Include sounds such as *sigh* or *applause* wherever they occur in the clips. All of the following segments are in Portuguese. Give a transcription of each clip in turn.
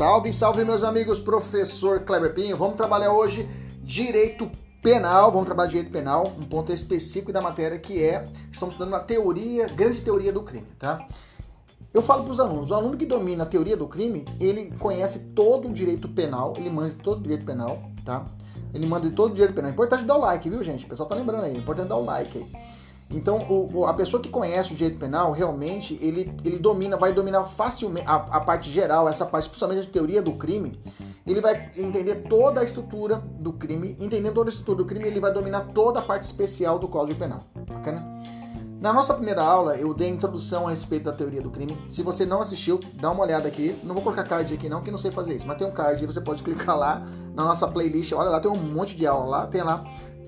Salve, salve meus amigos, professor Kleber Pinho. Vamos trabalhar hoje direito penal, vamos trabalhar direito penal, um ponto específico da matéria que é, estamos estudando a teoria, grande teoria do crime, tá? Eu falo para os alunos, o aluno que domina a teoria do crime, ele conhece todo o direito penal, ele manda todo o direito penal, tá? Ele manda todo o direito penal. É importante dar o like, viu, gente? O pessoal tá lembrando aí, é importante dar o like aí. Então, o, a pessoa que conhece o direito penal, realmente, ele, ele domina, vai dominar facilmente a, a parte geral, essa parte, principalmente a teoria do crime. Ele vai entender toda a estrutura do crime. Entendendo toda a estrutura do crime, ele vai dominar toda a parte especial do Código Penal. Bacana? Na nossa primeira aula, eu dei a introdução a respeito da teoria do crime. Se você não assistiu, dá uma olhada aqui. Não vou colocar card aqui não, que não sei fazer isso. Mas tem um card aí, você pode *laughs* clicar lá na nossa playlist. Olha lá, tem um monte de aula lá. Tem lá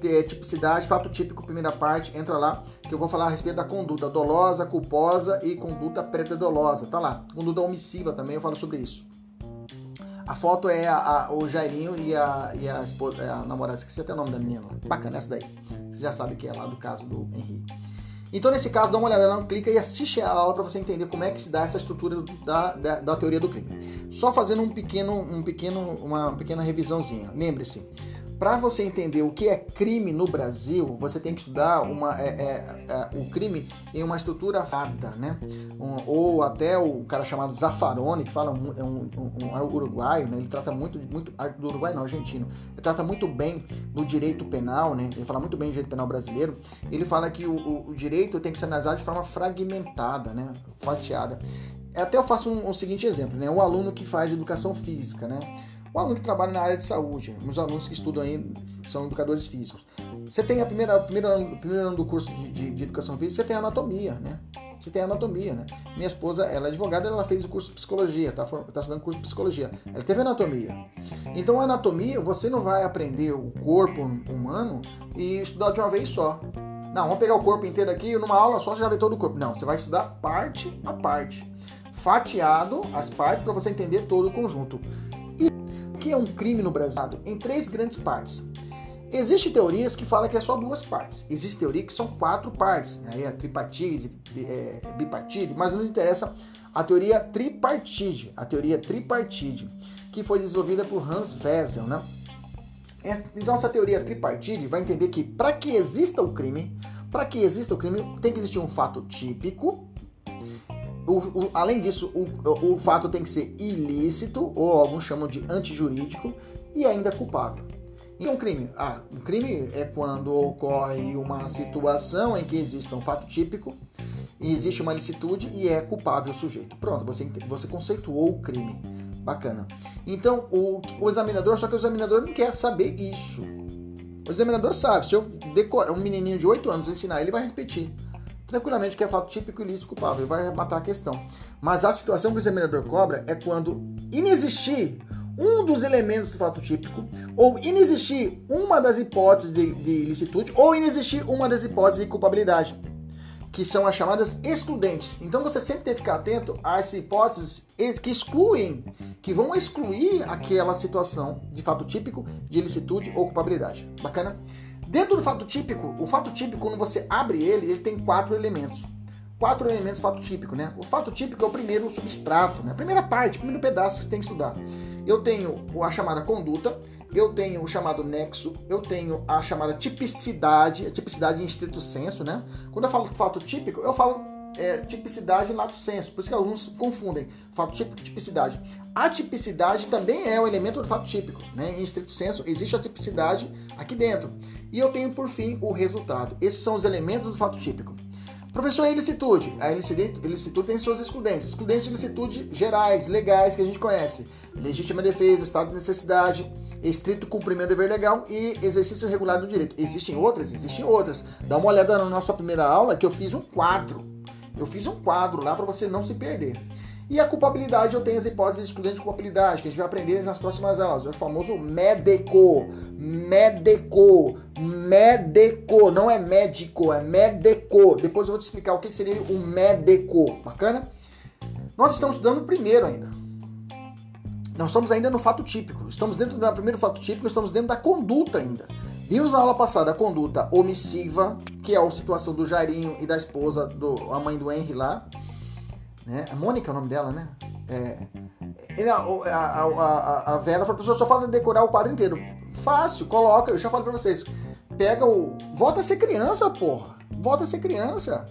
é, tipicidade, fato típico, primeira parte, entra lá, que eu vou falar a respeito da conduta dolosa, culposa e conduta preterdolosa. Tá lá. Conduta omissiva também, eu falo sobre isso. A foto é a, a, o Jairinho e a, e a, esposa, a namorada, esqueci até o nome da menina. Bacana, essa daí. Você já sabe que é lá do caso do Henrique. Então, nesse caso, dá uma olhada lá, clica e assiste a aula para você entender como é que se dá essa estrutura da, da, da, teoria do crime. Só fazendo um pequeno, um pequeno, uma pequena revisãozinha. Lembre-se, para você entender o que é crime no Brasil, você tem que estudar uma, é, é, é, o crime em uma estrutura fada, né? Um, ou até o cara chamado Zaffaroni, que fala um, é um, um, uruguaio, né? Ele trata muito, muito ah, do Uruguai não, argentino. Ele trata muito bem do direito penal, né? Ele fala muito bem do direito penal brasileiro. Ele fala que o, o, o direito tem que ser analisado de forma fragmentada, né? Fatiada. Até eu faço um, um seguinte exemplo, né? Um aluno que faz educação física, né? O aluno que trabalha na área de saúde, os alunos que estudam aí são educadores físicos. Você tem a primeira, primeiro, ano, primeiro ano do curso de, de, de, educação física, você tem anatomia, né? Você tem anatomia, né? Minha esposa, ela é advogada, ela fez o curso de psicologia, tá, tá estudando curso de psicologia. Ela teve anatomia. Então, a anatomia, você não vai aprender o corpo humano e estudar de uma vez só. Não, vamos pegar o corpo inteiro aqui, numa aula só você já vê todo o corpo. Não, você vai estudar parte a parte. Fatiado as partes para você entender todo o conjunto que é um crime no Brasil? Em três grandes partes. Existem teorias que falam que é só duas partes. Existe teoria que são quatro partes, né? É tripartite, é, bipartite, mas nos interessa a teoria tripartite, a teoria tripartite, que foi desenvolvida por Hans Wessel, né? Então essa teoria tripartite vai entender que para que exista o crime, para que exista o crime, tem que existir um fato típico, o, o, além disso, o, o fato tem que ser ilícito, ou alguns chamam de antijurídico, e ainda culpável. E um crime? Ah, um crime é quando ocorre uma situação em que existe um fato típico, existe uma licitude e é culpável o sujeito. Pronto, você, você conceituou o crime. Bacana. Então, o, o examinador, só que o examinador não quer saber isso. O examinador sabe, se eu decorar um menininho de 8 anos ensinar, ele vai repetir tranquilamente que é fato típico, ilícito, culpável, vai matar a questão. Mas a situação que o examinador cobra é quando inexistir um dos elementos do fato típico, ou inexistir uma das hipóteses de, de ilicitude, ou inexistir uma das hipóteses de culpabilidade, que são as chamadas excludentes. Então você sempre tem que ficar atento às hipóteses que excluem, que vão excluir aquela situação de fato típico, de ilicitude ou culpabilidade. Bacana? Dentro do fato típico, o fato típico, quando você abre ele, ele tem quatro elementos. Quatro elementos fato típico, né? O fato típico é o primeiro substrato, né? A primeira parte, o primeiro pedaço que você tem que estudar. Eu tenho a chamada conduta, eu tenho o chamado nexo, eu tenho a chamada tipicidade, a tipicidade em estrito senso, né? Quando eu falo fato típico, eu falo é, tipicidade e lato senso. Por isso que alguns confundem fato típico e tipicidade. A tipicidade também é um elemento do fato típico. Né? Em estrito senso, existe a tipicidade aqui dentro. E eu tenho, por fim, o resultado. Esses são os elementos do fato típico. Professor, a ilicitude. A ilicitude tem suas excludentes. Excludentes de ilicitude gerais, legais, que a gente conhece. Legítima defesa, estado de necessidade, estrito cumprimento do dever legal e exercício regular do direito. Existem outras? Existem outras. Dá uma olhada na nossa primeira aula que eu fiz um quadro. Eu fiz um quadro lá para você não se perder. E a culpabilidade, eu tenho as hipóteses excludentes de culpabilidade, que a gente vai aprender nas próximas aulas. O famoso MEDECO. MEDECO. MEDECO. Não é médico, é MEDECO. Depois eu vou te explicar o que seria o MEDECO. Bacana? Nós estamos estudando primeiro ainda. Nós estamos ainda no fato típico. Estamos dentro do primeiro fato típico, estamos dentro da conduta ainda. Vimos na aula passada a conduta omissiva, que é a situação do Jairinho e da esposa, do, a mãe do Henry lá né? A Mônica é o nome dela, né? É, ele, a, a, a, a Vera falou, pessoal, só fala de decorar o quadro inteiro. Fácil, coloca, eu já falei pra vocês. Pega o. Volta a ser criança, porra. Volta a ser criança.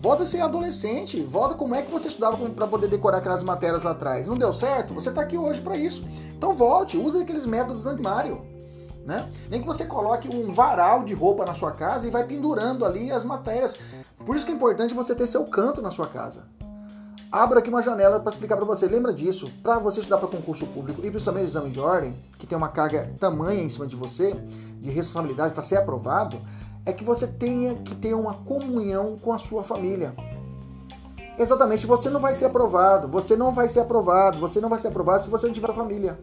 Volta a ser adolescente. Volta como é que você estudava para poder decorar aquelas matérias lá atrás. Não deu certo? Você tá aqui hoje para isso. Então volte, use aqueles métodos antimário. Né? Nem que você coloque um varal de roupa na sua casa e vai pendurando ali as matérias. Por isso que é importante você ter seu canto na sua casa abro aqui uma janela para explicar para você. Lembra disso? Para você estudar para concurso público e principalmente exame de ordem, que tem uma carga tamanha em cima de você, de responsabilidade para ser aprovado, é que você tenha que ter uma comunhão com a sua família. Exatamente, você não vai ser aprovado, você não vai ser aprovado, você não vai ser aprovado se você não tiver família.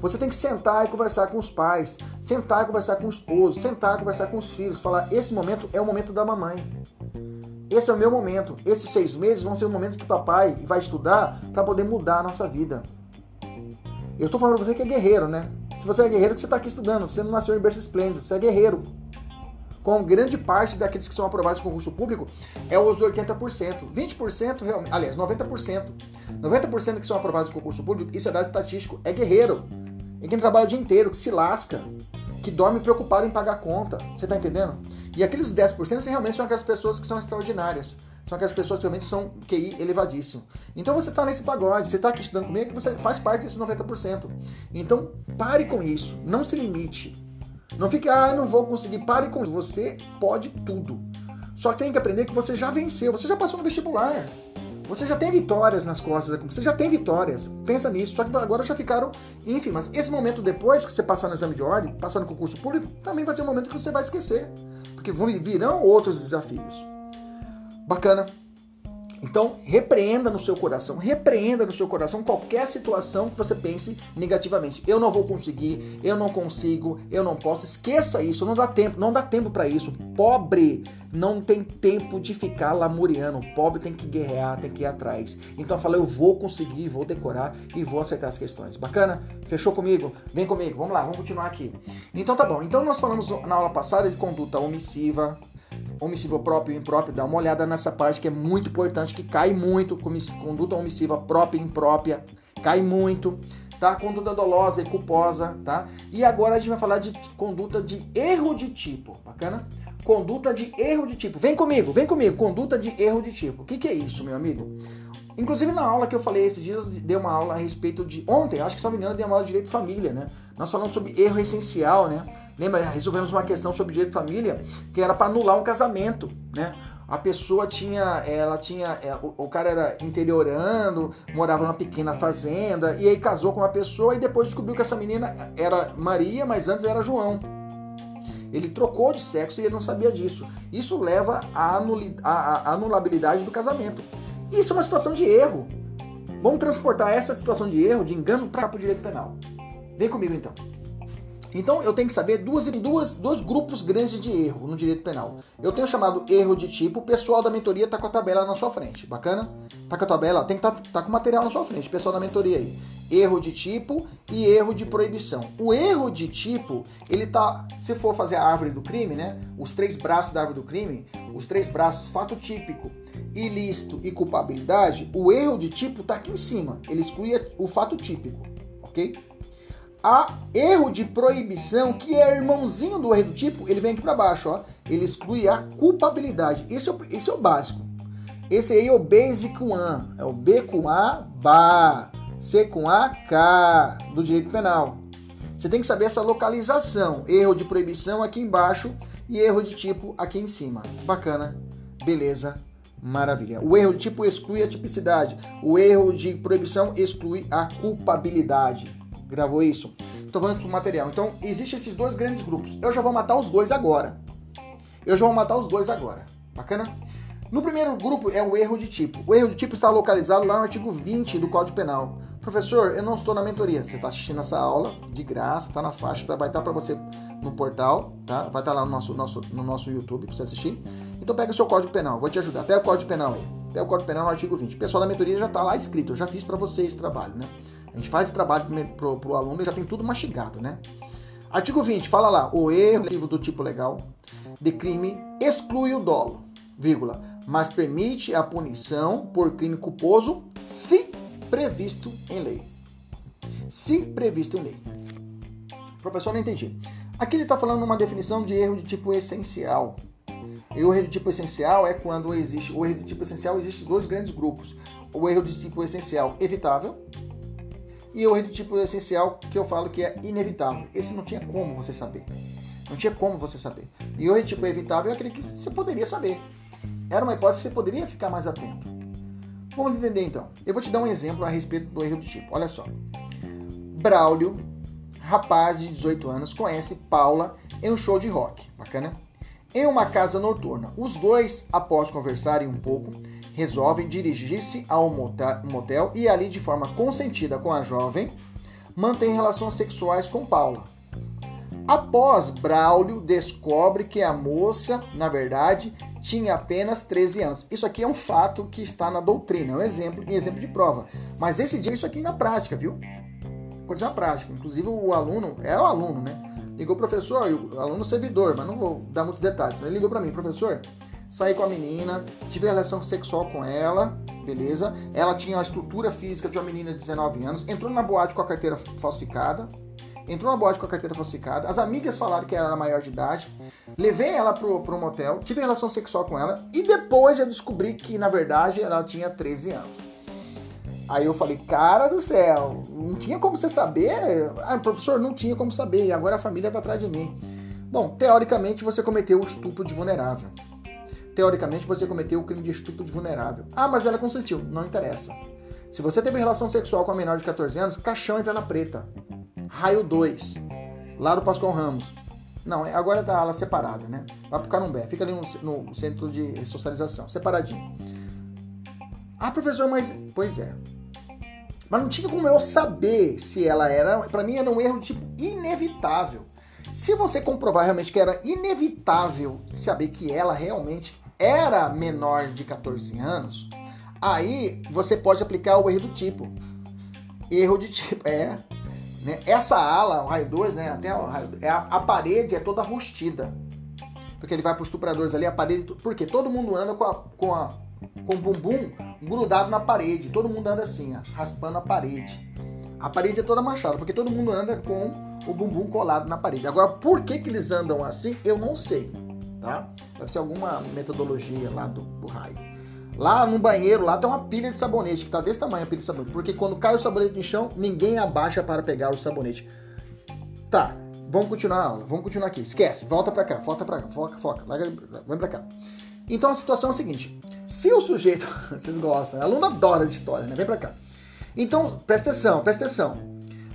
Você tem que sentar e conversar com os pais, sentar e conversar com o esposo, sentar e conversar com os filhos, falar: esse momento é o momento da mamãe. Esse é o meu momento. Esses seis meses vão ser o momento que papai vai estudar para poder mudar a nossa vida. Eu estou falando para você que é guerreiro, né? Se você é guerreiro, você está aqui estudando. Você não nasceu em berço esplêndido. Você é guerreiro. Com grande parte daqueles que são aprovados no concurso público é os 80%. 20% realmente, aliás, 90%. 90% que são aprovados no concurso público, isso é dado estatístico, é guerreiro. É quem trabalha o dia inteiro, que se lasca, que dorme preocupado em pagar a conta. Você está entendendo? E aqueles 10% realmente são aquelas pessoas que são extraordinárias. São aquelas pessoas que realmente são QI elevadíssimo. Então você está nesse pagode, você está aqui estudando comigo, você faz parte desses 90%. Então pare com isso, não se limite. Não fique, ah, não vou conseguir. Pare com isso. Você pode tudo. Só tem que aprender que você já venceu, você já passou no vestibular. Você já tem vitórias nas costas, você já tem vitórias. Pensa nisso, só que agora já ficaram ínfimas. Esse momento depois que você passar no exame de ordem, passar no concurso público, também vai ser um momento que você vai esquecer porque virão outros desafios. Bacana. Então, repreenda no seu coração, repreenda no seu coração qualquer situação que você pense negativamente. Eu não vou conseguir, eu não consigo, eu não posso. Esqueça isso, não dá tempo, não dá tempo para isso. Pobre não tem tempo de ficar lamuriando. Pobre tem que guerrear, tem que ir atrás. Então fala, eu vou conseguir, vou decorar e vou acertar as questões. Bacana? Fechou comigo? Vem comigo. Vamos lá, vamos continuar aqui. Então tá bom. Então nós falamos na aula passada de conduta omissiva, omissiva próprio e impróprio, dá uma olhada nessa parte que é muito importante, que cai muito, conduta omissiva própria e imprópria, cai muito, tá? Conduta dolosa e culposa, tá? E agora a gente vai falar de conduta de erro de tipo, bacana? Conduta de erro de tipo. Vem comigo, vem comigo, conduta de erro de tipo. O que, que é isso, meu amigo? Inclusive na aula que eu falei esses dias, dei uma aula a respeito de. Ontem, acho que se não me engano, dei uma aula de direito de família, né? Nós falamos sobre erro essencial, né? Lembra, resolvemos uma questão sobre direito de família que era para anular um casamento, né? A pessoa tinha, ela tinha, é, o, cara era interiorando, morava numa pequena fazenda e aí casou com uma pessoa e depois descobriu que essa menina era Maria, mas antes era João. Ele trocou de sexo e ele não sabia disso. Isso leva à, anulabilidade do casamento. Isso é uma situação de erro. Vamos transportar essa situação de erro, de engano, para o direito penal. Vem comigo então. Então eu tenho que saber duas, duas, dois grupos grandes de erro no direito penal. Eu tenho chamado erro de tipo, o pessoal da mentoria tá com a tabela na sua frente, bacana? Tá com a tabela, tem que tá, tá com o material na sua frente, pessoal da mentoria aí. Erro de tipo e erro de proibição. O erro de tipo, ele tá, se for fazer a árvore do crime, né? Os três braços da árvore do crime, os três braços, fato típico, ilícito e culpabilidade, o erro de tipo tá aqui em cima. Ele exclui o fato típico, ok? A erro de proibição, que é irmãozinho do erro do tipo, ele vem aqui para baixo, ó. Ele exclui a culpabilidade. Esse é o, esse é o básico. Esse aí é o Basic One. É o B com A, BA. C com A, K, do direito penal. Você tem que saber essa localização. Erro de proibição aqui embaixo e erro de tipo aqui em cima. Bacana. Beleza. Maravilha. O erro de tipo exclui a tipicidade. O erro de proibição exclui a culpabilidade. Gravou isso? Estou falando pro material. Então, existem esses dois grandes grupos. Eu já vou matar os dois agora. Eu já vou matar os dois agora. Bacana? No primeiro grupo é o erro de tipo. O erro de tipo está localizado lá no artigo 20 do Código Penal. Professor, eu não estou na mentoria. Você está assistindo essa aula de graça, está na faixa, tá, vai estar tá para você no portal, tá? Vai estar tá lá no nosso, nosso, no nosso YouTube para você assistir. Então pega o seu Código Penal, vou te ajudar. Pega o Código Penal aí. Pega o Código Penal no artigo 20. O pessoal da mentoria já está lá escrito, eu já fiz para você esse trabalho, né? A gente faz esse trabalho pro, pro aluno e já tem tudo mastigado, né? Artigo 20, fala lá, o erro do tipo legal de crime exclui o dolo, vírgula, mas permite a punição por crime culposo se previsto em lei. Se previsto em lei. Professor, não entendi. Aqui ele está falando uma definição de erro de tipo essencial. E o erro de tipo essencial é quando existe. O erro de tipo essencial existe dois grandes grupos. O erro de tipo essencial evitável e o erro de tipo essencial que eu falo que é inevitável. Esse não tinha como você saber. Não tinha como você saber. E o erro de tipo evitável é aquele que você poderia saber. Era uma hipótese que você poderia ficar mais atento. Vamos entender então. Eu vou te dar um exemplo a respeito do erro de tipo. Olha só. Braulio, rapaz de 18 anos, conhece Paula em um show de rock. Bacana? Em uma casa noturna. Os dois, após conversarem um pouco, resolvem dirigir-se a um motel e ali, de forma consentida com a jovem, mantém relações sexuais com Paula. Após, Braulio descobre que a moça, na verdade, tinha apenas 13 anos. Isso aqui é um fato que está na doutrina, é um exemplo, um exemplo de prova. Mas esse dia isso aqui na prática, viu? Coisa na prática. Inclusive o aluno, era o aluno, né? Ligou o professor, o aluno servidor, mas não vou dar muitos detalhes. Ele ligou para mim, professor, saí com a menina, tive relação sexual com ela, beleza? Ela tinha a estrutura física de uma menina de 19 anos, entrou na boate com a carteira falsificada, entrou na boate com a carteira falsificada, as amigas falaram que ela era maior de idade, levei ela pro, pro motel, tive relação sexual com ela e depois eu descobri que na verdade ela tinha 13 anos. Aí eu falei, cara do céu, não tinha como você saber? Ah, professor, não tinha como saber, e agora a família tá atrás de mim. Bom, teoricamente você cometeu o estupro de vulnerável. Teoricamente você cometeu o crime de estupro de vulnerável. Ah, mas ela consentiu. Não interessa. Se você teve relação sexual com a menor de 14 anos, caixão e vela preta. Raio 2, lá do Pascoal Ramos. Não, é, agora tá ala separada, né? Vai pro Carumbé, fica ali no, no centro de socialização, separadinho. Ah, professor, mas. Pois é. Mas não tinha como eu saber se ela era. Para mim era um erro tipo inevitável. Se você comprovar realmente que era inevitável saber que ela realmente era menor de 14 anos, aí você pode aplicar o erro do tipo. Erro de tipo, é, né? Essa ala, o raio 2, né? Até o raio, é a, a, parede é toda rustida. Porque ele vai para os estupradores ali, a parede. Porque todo mundo anda com, a, com, a, com o bumbum grudado na parede. Todo mundo anda assim, ó, raspando a parede. A parede é toda manchada, porque todo mundo anda com o bumbum colado na parede. Agora, por que, que eles andam assim, eu não sei. Tá? Deve ser alguma metodologia lá do, do raio. Lá no banheiro, lá tem uma pilha de sabonete, que tá desse tamanho a pilha de sabonete. Porque quando cai o sabonete no chão, ninguém abaixa para pegar o sabonete. Tá, vamos continuar a aula, vamos continuar aqui. Esquece, volta para cá, foca para cá, foca, foca, vem para cá. Então a situação é a seguinte: se o sujeito, *laughs* vocês gostam, né? aluno adora de história, né? Vem para cá. Então, presta atenção, presta atenção.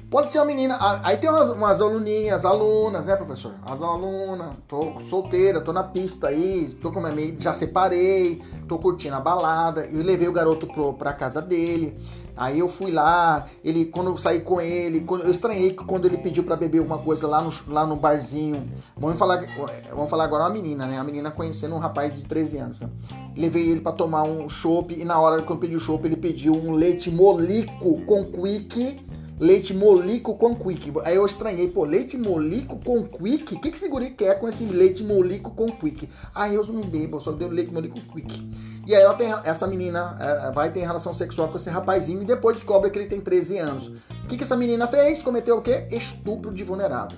Pode ser uma menina. Aí tem umas, umas aluninhas, alunas, né, professor? As alunas, tô solteira, tô na pista aí, tô com minha amiga, já separei, tô curtindo a balada. Eu levei o garoto pro, pra casa dele. Aí eu fui lá, ele quando eu saí com ele, quando, eu estranhei quando ele pediu para beber alguma coisa lá no, lá no barzinho. Vamos falar, vamos falar agora uma menina, né? A menina conhecendo um rapaz de 13 anos, né? Levei ele para tomar um chopp e na hora que eu pedi o chopp, ele pediu um leite molico com quick leite molico com quick. Aí eu estranhei, pô, leite molico com quick? O que, que esse guri quer com esse leite molico com quick? Aí eu não bebo, só deu leite molico quick. E aí ela tem, essa menina é, vai ter relação sexual com esse rapazinho e depois descobre que ele tem 13 anos. O que, que essa menina fez? Cometeu o quê? Estupro de vulnerável.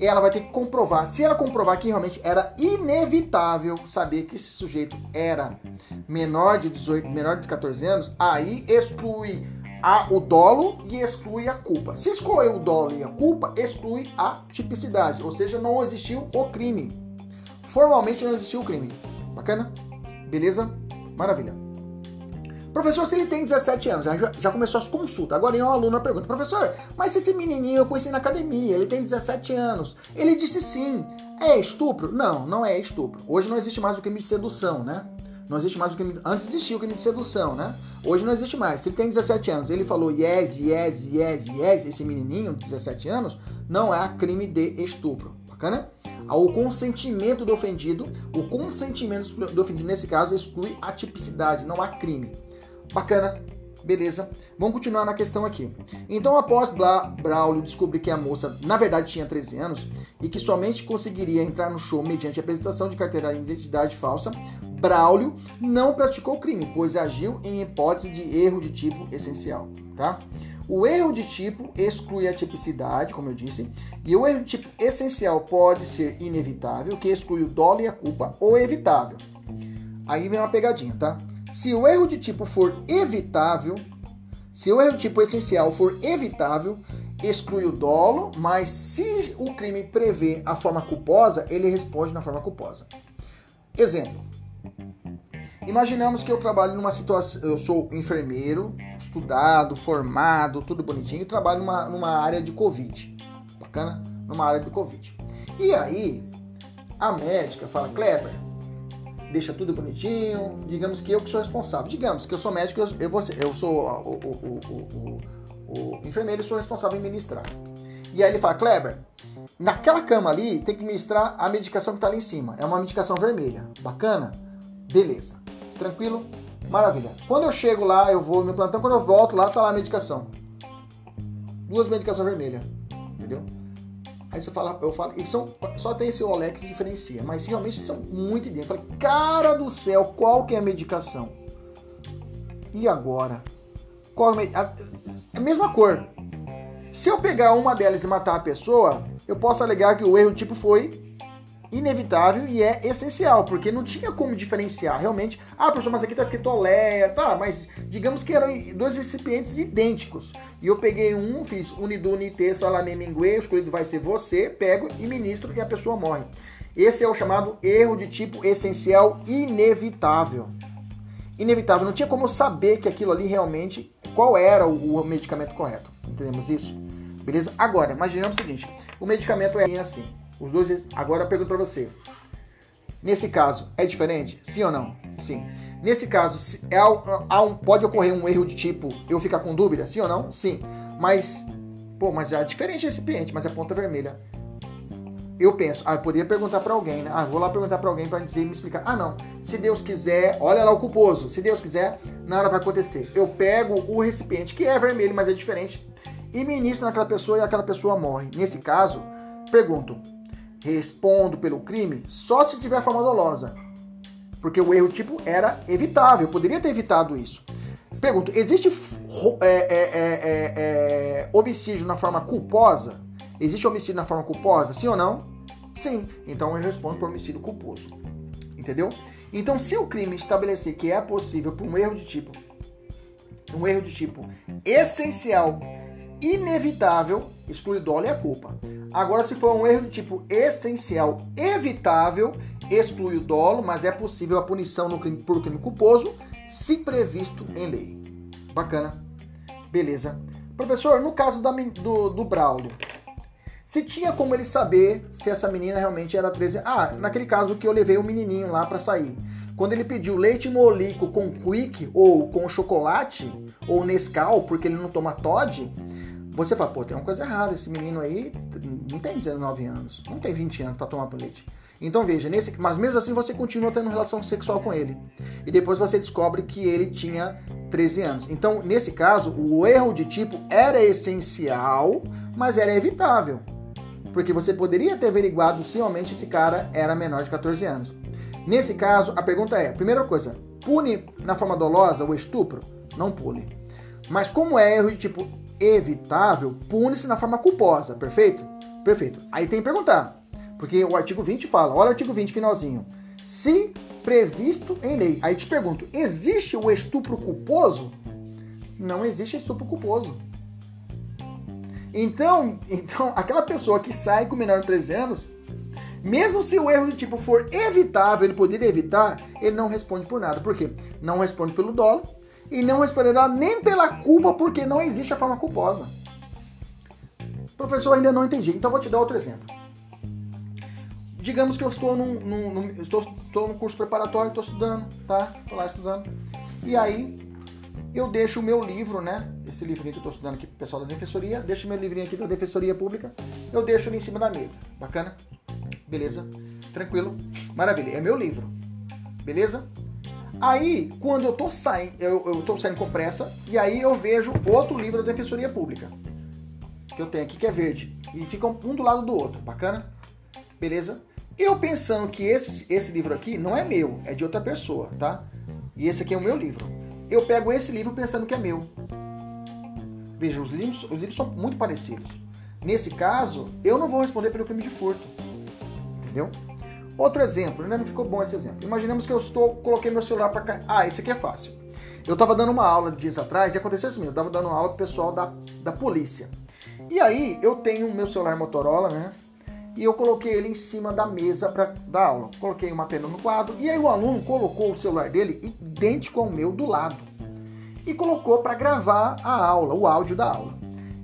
ela vai ter que comprovar. Se ela comprovar que realmente era inevitável saber que esse sujeito era menor de 18, menor de 14 anos, aí exclui a, o dolo e exclui a culpa. Se excluir o dolo e a culpa, exclui a tipicidade, ou seja, não existiu o crime. Formalmente não existiu o crime. Bacana? Beleza? Maravilha. Professor, se ele tem 17 anos, já, já começou as consultas. Agora um aluno pergunta, professor, mas se esse menininho eu conheci na academia, ele tem 17 anos. Ele disse sim. É estupro? Não, não é estupro. Hoje não existe mais o crime de sedução, né? Não existe mais o crime. Antes existia o crime de sedução, né? Hoje não existe mais. Se ele tem 17 anos, ele falou yes, yes, yes, yes, esse menininho de 17 anos, não é crime de estupro. Bacana? O consentimento do ofendido, o consentimento do ofendido nesse caso exclui a tipicidade, não há crime. Bacana, beleza. Vamos continuar na questão aqui. Então, após Bla, Braulio descobrir que a moça, na verdade, tinha 13 anos e que somente conseguiria entrar no show mediante a apresentação de carteira de identidade falsa, Braulio não praticou crime, pois agiu em hipótese de erro de tipo essencial, tá? O erro de tipo exclui a tipicidade, como eu disse, e o erro de tipo essencial pode ser inevitável, que exclui o dolo e a culpa, ou evitável. Aí vem uma pegadinha, tá? Se o erro de tipo for evitável, se o erro de tipo essencial for evitável, exclui o dolo, mas se o crime prevê a forma culposa, ele responde na forma culposa. Exemplo. Imaginamos que eu trabalho numa situação, eu sou enfermeiro, estudado, formado, tudo bonitinho, e trabalho numa, numa área de Covid. Bacana? Numa área de Covid. E aí, a médica fala, Kleber, deixa tudo bonitinho. Digamos que eu que sou responsável. Digamos que eu sou médico, eu, eu, vou, eu sou o, o, o, o, enfermeiro e sou responsável em ministrar. E aí ele fala, Kleber, naquela cama ali tem que ministrar a medicação que está ali em cima. É uma medicação vermelha. Bacana? Beleza. Tranquilo? Maravilha. Quando eu chego lá, eu vou no plantão, quando eu volto lá, tá lá a medicação. Duas medicações vermelhas. Entendeu? Aí você fala, eu falo, eles são, só tem esse Olex que diferencia, mas realmente são muito idênticos. Eu falei, cara do céu, qual que é a medicação? E agora? Qual é a, a mesma cor. Se eu pegar uma delas e matar a pessoa, eu posso alegar que o erro tipo foi inevitável e é essencial, porque não tinha como diferenciar realmente. Ah, professor, mas aqui está escrito Olé, tá, mas digamos que eram dois recipientes idênticos. E eu peguei um, fiz unido unite salame mingue, o escolhido vai ser você, pego e ministro e a pessoa morre. Esse é o chamado erro de tipo essencial inevitável. Inevitável, não tinha como saber que aquilo ali realmente, qual era o, o medicamento correto. Entendemos isso? Beleza? Agora, imaginemos o seguinte, o medicamento é assim. Os dois. Agora eu pergunto para você. Nesse caso, é diferente? Sim ou não? Sim. Nesse caso, é, pode ocorrer um erro de tipo eu ficar com dúvida? Sim ou não? Sim. Mas, pô, mas é diferente esse recipiente, mas é ponta vermelha. Eu penso, ah, eu poderia perguntar para alguém, né? Ah, vou lá perguntar para alguém para dizer me explicar. Ah, não. Se Deus quiser, olha lá o culposo. Se Deus quiser, nada vai acontecer. Eu pego o recipiente que é vermelho, mas é diferente, e ministro naquela pessoa e aquela pessoa morre. Nesse caso, pergunto: respondo pelo crime só se tiver forma dolosa. Porque o erro tipo era evitável, poderia ter evitado isso. Pergunto, existe é, é, é, é, homicídio na forma culposa? Existe homicídio na forma culposa? Sim ou não? Sim. Então eu respondo por homicídio culposo. Entendeu? Então, se o crime estabelecer que é possível por um erro de tipo, um erro de tipo essencial inevitável, exclui dolo e a culpa. Agora, se for um erro de tipo essencial, evitável, exclui o dolo, mas é possível a punição no crime, por crime culposo, se previsto em lei. Bacana. Beleza. Professor, no caso da, do, do Braulio, se tinha como ele saber se essa menina realmente era 13 Ah, naquele caso que eu levei o menininho lá para sair. Quando ele pediu leite molico com quick ou com chocolate ou Nescau, porque ele não toma Todd, você fala, pô, tem uma coisa errada, esse menino aí não tem 19 anos, não tem 20 anos para tomar leite. Então veja, nesse, mas mesmo assim você continua tendo relação sexual com ele. E depois você descobre que ele tinha 13 anos. Então, nesse caso, o erro de tipo era essencial, mas era evitável. Porque você poderia ter averiguado se realmente esse cara era menor de 14 anos. Nesse caso, a pergunta é: primeira coisa, pune na forma dolosa o estupro? Não pune. Mas como é erro de tipo evitável, pune-se na forma culposa, perfeito? Perfeito. Aí tem que perguntar. Porque o artigo 20 fala, olha o artigo 20, finalzinho. Se previsto em lei. Aí te pergunto, existe o estupro culposo? Não existe estupro culposo. Então, *laughs* então, aquela pessoa que sai com menor de 13 anos, mesmo se o erro do tipo for evitável, ele poderia evitar, ele não responde por nada. Por quê? Não responde pelo dolo e não responderá nem pela culpa, porque não existe a forma culposa. Professor, ainda não entendi. Então vou te dar outro exemplo. Digamos que eu estou num, num, num estou, estou num curso preparatório, estou estudando, tá? Estou lá estudando. E aí eu deixo o meu livro, né? Esse livrinho que eu estou estudando aqui pro pessoal da defensoria, deixo meu livrinho aqui da defensoria pública, eu deixo ele em cima da mesa. Bacana? Beleza? Tranquilo? Maravilha. É meu livro. Beleza? Aí, quando eu tô saindo, eu, eu tô saindo com pressa, e aí eu vejo outro livro da Defensoria Pública. Que eu tenho aqui, que é verde. E ficam um do lado do outro. Bacana? Beleza? Eu pensando que esse, esse livro aqui não é meu, é de outra pessoa, tá? E esse aqui é o meu livro. Eu pego esse livro pensando que é meu. Veja, os livros, os livros são muito parecidos. Nesse caso, eu não vou responder pelo crime de furto. Entendeu? Outro exemplo, ainda não ficou bom esse exemplo. Imaginemos que eu estou, coloquei meu celular para cá. Ah, esse aqui é fácil. Eu estava dando uma aula dias atrás e aconteceu assim, eu estava dando uma aula pro pessoal da, da polícia. E aí eu tenho meu celular Motorola, né? E eu coloquei ele em cima da mesa para dar aula. Coloquei uma pena no quadro e aí o aluno colocou o celular dele idêntico ao meu do lado e colocou para gravar a aula, o áudio da aula.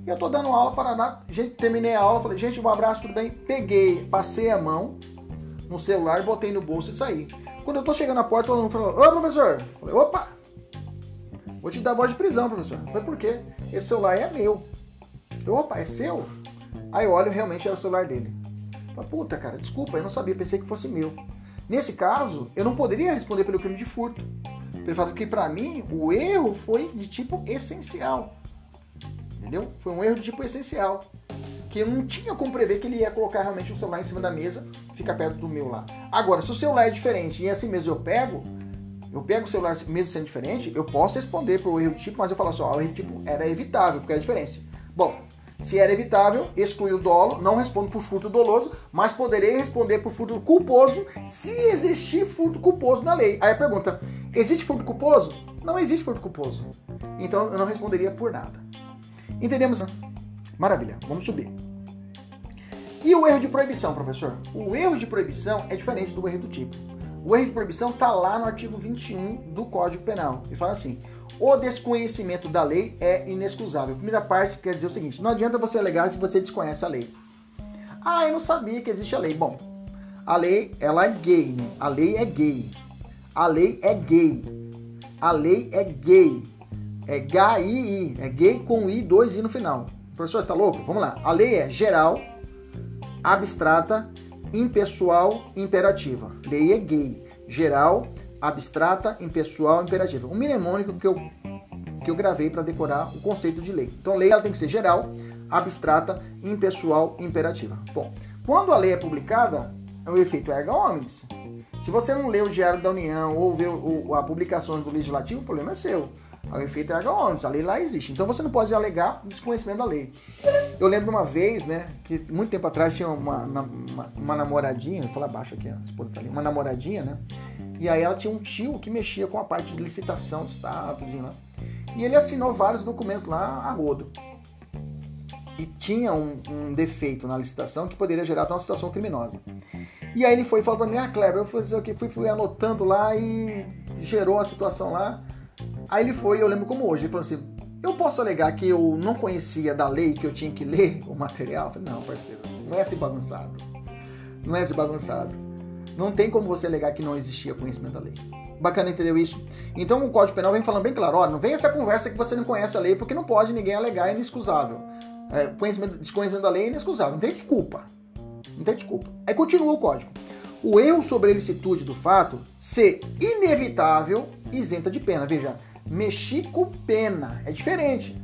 E eu tô dando aula para dar, gente, terminei a aula, falei, gente, um abraço, tudo bem? Peguei, passei a mão no celular, botei no bolso e saí. Quando eu tô chegando na porta, o aluno falou: Ô professor! Eu falei: opa! Vou te dar voz de prisão, professor. Falei: por quê? Esse celular é meu. Eu, opa, é seu? Aí eu olho, realmente era o celular dele. Falei, puta, cara, desculpa, eu não sabia, pensei que fosse meu. Nesse caso, eu não poderia responder pelo crime de furto. Pelo fato que, para mim, o erro foi de tipo essencial. Entendeu? Foi um erro de tipo essencial que eu não tinha como prever que ele ia colocar realmente o celular em cima da mesa, fica perto do meu lá. Agora, se o celular é diferente e assim mesmo eu pego, eu pego o celular mesmo sendo diferente, eu posso responder pro erro de tipo, mas eu falo assim, o erro de tipo era evitável, porque era diferença. Bom, se era evitável, exclui o dolo, não respondo por furto doloso, mas poderei responder por furto culposo se existir furto culposo na lei. Aí a pergunta, existe furto culposo? Não existe furto culposo. Então eu não responderia por nada. Entendemos? Maravilha, vamos subir. E o erro de proibição, professor? O erro de proibição é diferente do erro do tipo. O erro de proibição está lá no artigo 21 do Código Penal. E fala assim: o desconhecimento da lei é inexcusável. A primeira parte quer dizer o seguinte: não adianta você alegar se você desconhece a lei. Ah, eu não sabia que existe a lei. Bom, a lei, ela é gay, né? A lei é gay. A lei é gay. A lei é gay. É G-I-I. É gay com I, dois I no final. Professor, está louco? Vamos lá. A lei é geral, abstrata, impessoal, imperativa. Lei é gay. Geral, abstrata, impessoal, imperativa. Um mnemônico que eu, que eu gravei para decorar o conceito de lei. Então, lei ela tem que ser geral, abstrata, impessoal, imperativa. Bom, quando a lei é publicada, o efeito erga omnes. Se você não lê o Diário da União ou vê o, a publicação do Legislativo, o problema é seu ao efeito erga omnes. A lei lá existe. Então você não pode alegar desconhecimento da lei. Eu lembro uma vez, né, que muito tempo atrás tinha uma, uma, uma namoradinha, vou falar baixo aqui, ó, tá ali, uma namoradinha, né? E aí ela tinha um tio que mexia com a parte de licitação do Estado, tudinho lá. E ele assinou vários documentos lá a rodo. E tinha um, um defeito na licitação que poderia gerar uma situação criminosa. E aí ele foi e falou para mim, ah, Kleber, eu fui, fui, fui anotando lá e gerou a situação lá. Aí ele foi, eu lembro como hoje, ele falou assim: eu posso alegar que eu não conhecia da lei que eu tinha que ler *laughs* o material? Eu falei, não, parceiro, não é assim bagunçado. Não é assim bagunçado. Não tem como você alegar que não existia conhecimento da lei. Bacana, entendeu isso? Então o Código Penal vem falando bem claro, olha, não vem essa conversa que você não conhece a lei, porque não pode ninguém alegar, é inexcusável. É, conhecimento, desconhecimento da lei é inexcusável, não tem desculpa. Não tem desculpa. Aí continua o código. O erro sobre a ilicitude do fato ser inevitável isenta de pena. Veja, mexi com pena. É diferente.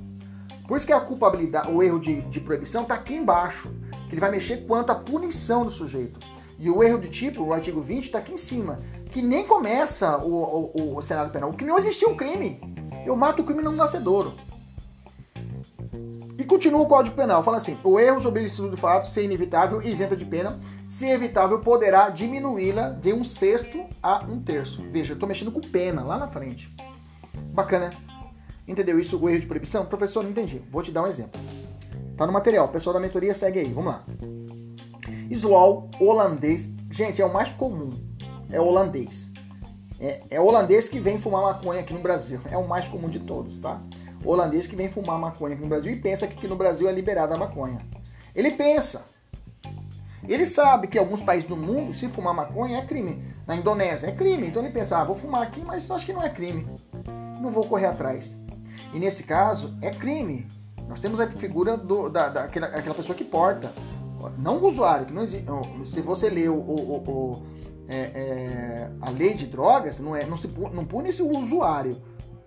Por isso que a culpabilidade, o erro de, de proibição está aqui embaixo. Que ele vai mexer quanto à punição do sujeito. E o erro de tipo, o artigo 20, está aqui em cima. Que nem começa o, o, o cenário penal. Que não existia um crime. Eu mato o crime no nascedouro. E continua o Código Penal, fala assim: o erro sobre ilícito do fato ser inevitável isenta de pena, se evitável, poderá diminuí-la de um sexto a um terço. Veja, eu estou mexendo com pena lá na frente. Bacana. Entendeu isso, o erro de proibição? Professor, não entendi. Vou te dar um exemplo. Tá no material, o pessoal da mentoria segue aí, vamos lá. Slow, holandês. Gente, é o mais comum. É holandês. É, é holandês que vem fumar maconha aqui no Brasil. É o mais comum de todos, tá? holandês que vem fumar maconha aqui no Brasil e pensa que aqui no Brasil é liberada a maconha. Ele pensa. Ele sabe que alguns países do mundo, se fumar maconha é crime. Na Indonésia é crime. Então ele pensa, ah, vou fumar aqui, mas acho que não é crime. Não vou correr atrás. E nesse caso, é crime. Nós temos a figura do, da, daquela aquela pessoa que porta. Não o usuário, que não existe. Se você ler o, o, o é, é, a lei de drogas, não, é, não, se, não pune esse usuário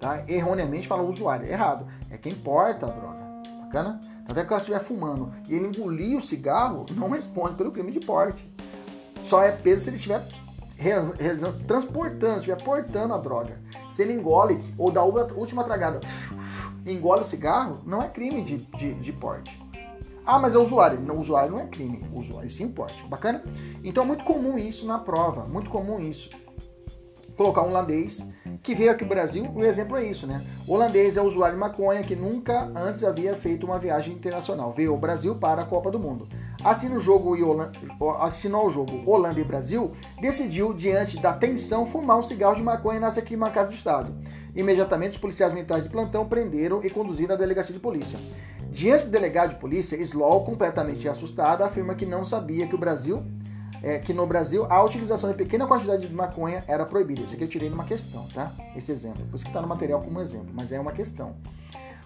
tá? Erroneamente fala usuário. Errado. É quem porta a droga. Bacana? Até que ela estiver fumando e ele engolir o cigarro, não responde pelo crime de porte. Só é peso se ele estiver transportando, estiver portando a droga. Se ele engole ou dá a última tragada, engole o cigarro, não é crime de, de, de porte. Ah, mas é usuário. Não, usuário não é crime. Usuário sim porte. Bacana? Então é muito comum isso na prova. Muito comum isso. Colocar um holandês que veio aqui no Brasil, o exemplo é isso, né? O holandês é usuário de maconha que nunca antes havia feito uma viagem internacional. Veio ao Brasil para a Copa do Mundo. Assistindo o jogo, assistindo ao jogo Holanda e Brasil, decidiu, diante da tensão, fumar um cigarro de maconha na arquibancada do Estado. Imediatamente, os policiais militares de plantão prenderam e conduziram à delegacia de polícia. Diante do delegado de polícia, Slow, completamente assustado, afirma que não sabia que o Brasil é, que no Brasil a utilização de pequena quantidade de maconha era proibida. Esse aqui eu tirei numa questão, tá? Esse exemplo. Por isso que está no material como exemplo, mas é uma questão.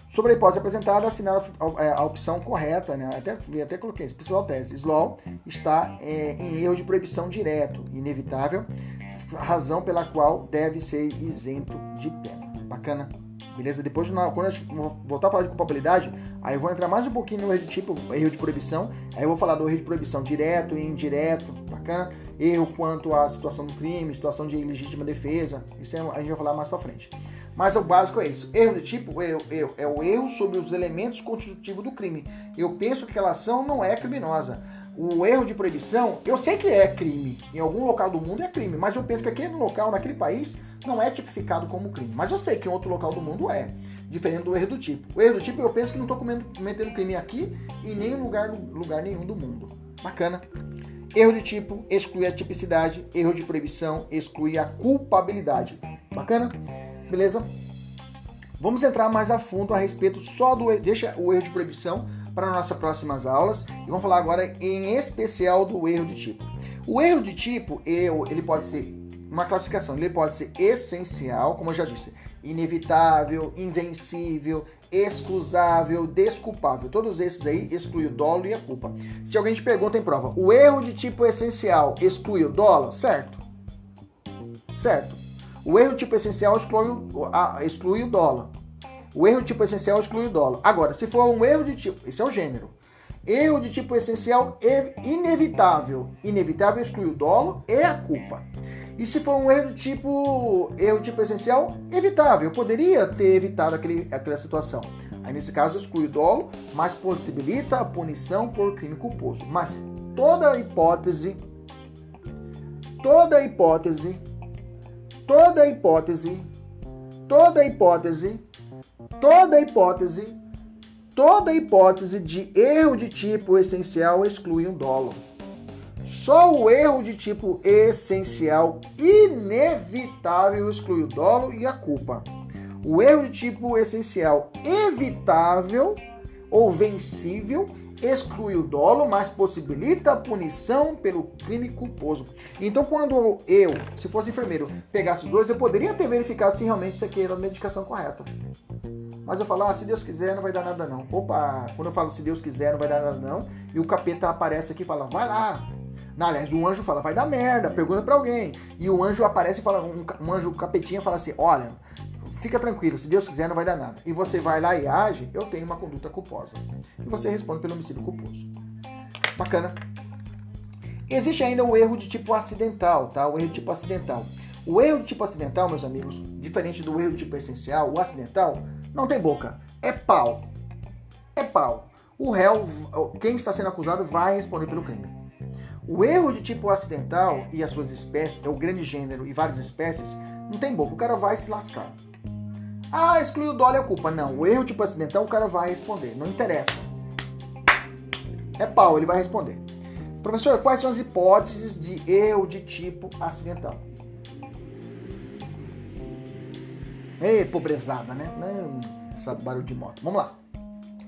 Sobre a hipótese apresentada, assinar a, é, a, opção correta, né? Até, até coloquei esse principal tese. Slow está é, em erro de proibição direto, inevitável, razão pela qual deve ser isento de pena. Bacana? Beleza? Depois, quando eu voltar a falar de culpabilidade, aí eu vou entrar mais um pouquinho no erro de tipo, erro de proibição. Aí eu vou falar do erro de proibição direto e indireto, bacana? Erro quanto à situação do crime, situação de ilegítima defesa. Isso é, a gente vai falar mais pra frente. Mas o básico é isso. Erro de tipo é, é, é o erro sobre os elementos constitutivos do crime. Eu penso que aquela ação não é criminosa o erro de proibição, eu sei que é crime. Em algum local do mundo é crime, mas eu penso que aquele local, naquele país, não é tipificado como crime. Mas eu sei que em outro local do mundo é. Diferente do erro do tipo. O erro do tipo eu penso que não estou cometendo crime aqui e nem em lugar, lugar nenhum do mundo. Bacana. Erro de tipo exclui a tipicidade, erro de proibição exclui a culpabilidade. Bacana? Beleza? Vamos entrar mais a fundo a respeito só do. Deixa o erro de proibição para nossas próximas aulas e vamos falar agora em especial do erro de tipo. O erro de tipo, ele pode ser uma classificação, ele pode ser essencial, como eu já disse, inevitável, invencível, excusável, desculpável. Todos esses aí excluem o dolo e a culpa. Se alguém te pergunta em prova, o erro de tipo essencial exclui o dolo? Certo. Certo. O erro tipo essencial exclui, a, exclui o dolo. O erro de tipo essencial exclui o dolo. Agora, se for um erro de tipo, esse é o gênero. Erro de tipo essencial inevitável. Inevitável exclui o dolo e a culpa. E se for um erro de tipo erro de tipo essencial evitável, eu poderia ter evitado aquele, aquela situação. Aí nesse caso exclui o dolo, mas possibilita a punição por crime culposo. Mas toda hipótese, toda hipótese, toda hipótese, toda hipótese Toda hipótese, toda hipótese de erro de tipo essencial exclui um dolo. Só o erro de tipo essencial inevitável exclui o dolo e a culpa. O erro de tipo essencial evitável ou vencível exclui o dolo, mas possibilita a punição pelo crime culposo. Então, quando eu, se fosse enfermeiro, pegasse os dois, eu poderia ter verificado se realmente isso aqui era a medicação correta. Mas eu falo, ah, se Deus quiser, não vai dar nada não. Opa, quando eu falo se Deus quiser, não vai dar nada não, e o capeta aparece aqui e fala, vai lá. Não, aliás, o anjo fala, vai dar merda, pergunta para alguém. E o anjo aparece e fala, um, um anjo capetinha fala assim, olha, fica tranquilo, se Deus quiser, não vai dar nada. E você vai lá e age, eu tenho uma conduta culposa. E você responde pelo homicídio culposo. Bacana. Existe ainda o erro de tipo acidental, tá? O erro de tipo acidental. O erro de tipo acidental, meus amigos, diferente do erro de tipo essencial, o acidental não tem boca. É pau. É pau. o réu, quem está sendo acusado, vai responder pelo crime. O erro de tipo acidental e as suas espécies, é o grande gênero e várias espécies, não tem boca, o cara vai se lascar. Ah, excluiu o dolo é culpa. Não, o erro tipo acidental o cara vai responder, não interessa. É pau, ele vai responder. Professor, quais são as hipóteses de erro de tipo acidental? Ei, pobrezada, né? Não, essa barulho de moto. Vamos lá.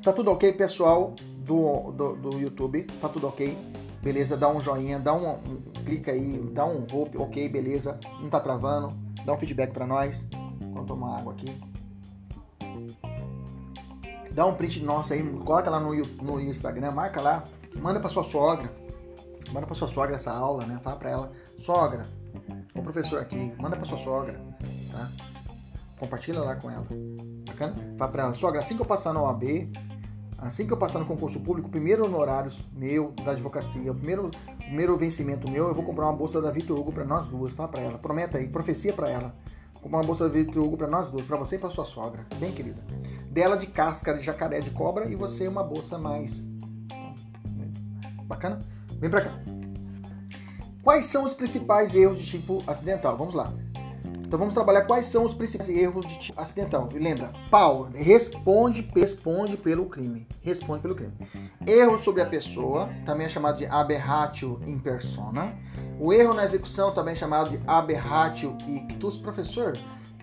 Tá tudo ok, pessoal do, do, do YouTube? Tá tudo ok? Beleza? Dá um joinha, dá um, um clica aí, dá um hope, ok, beleza? Não tá travando? Dá um feedback para nós. Vou tomar água aqui. Dá um print nosso aí, coloca lá no, no Instagram, marca lá, manda para sua sogra. Manda para sua sogra essa aula, né? Fala para ela, sogra, o professor aqui, manda para sua sogra, tá? Compartilha lá com ela. Bacana? Fala para ela, sogra, assim que eu passar no OAB, assim que eu passar no concurso público, primeiro honorários meu da advocacia, o primeiro, primeiro vencimento meu, eu vou comprar uma bolsa da Vitor Hugo para nós duas, fala para ela. Prometa aí, profecia para ela. Comprar uma bolsa da Vitor Hugo para nós duas, para você e para sua sogra, bem querida. Dela de casca de jacaré de cobra e você uma bolsa mais bacana. Vem para cá. Quais são os principais erros de tipo acidental? Vamos lá. Então vamos trabalhar quais são os principais erros de tipo acidental. lembra, Paulo responde, responde pelo crime. Responde pelo crime. Erro sobre a pessoa, também é chamado de aberratio in persona. O erro na execução, também é chamado de aberratio ictus. Professor,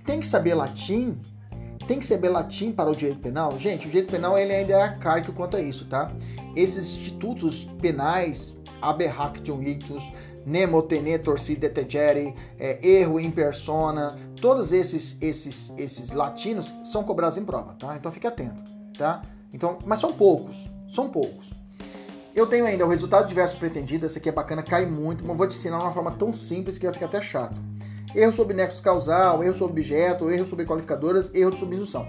tem que saber latim? Tem que saber latim para o direito penal? Gente, o direito penal ele ainda é arcaico quanto a isso, tá? Esses institutos penais, aberratio ictus, nemo tene torsi detegere, é, erro in persona, todos esses, esses, esses latinos são cobrados em prova, tá? Então fique atento, tá? Então, mas são poucos, são poucos. Eu tenho ainda o resultado diverso pretendido, esse aqui é bacana, cai muito, mas vou te ensinar de uma forma tão simples que vai ficar até chato. Erro sobre nexo causal, erro sobre objeto, erro sobre qualificadoras, erro de substituição.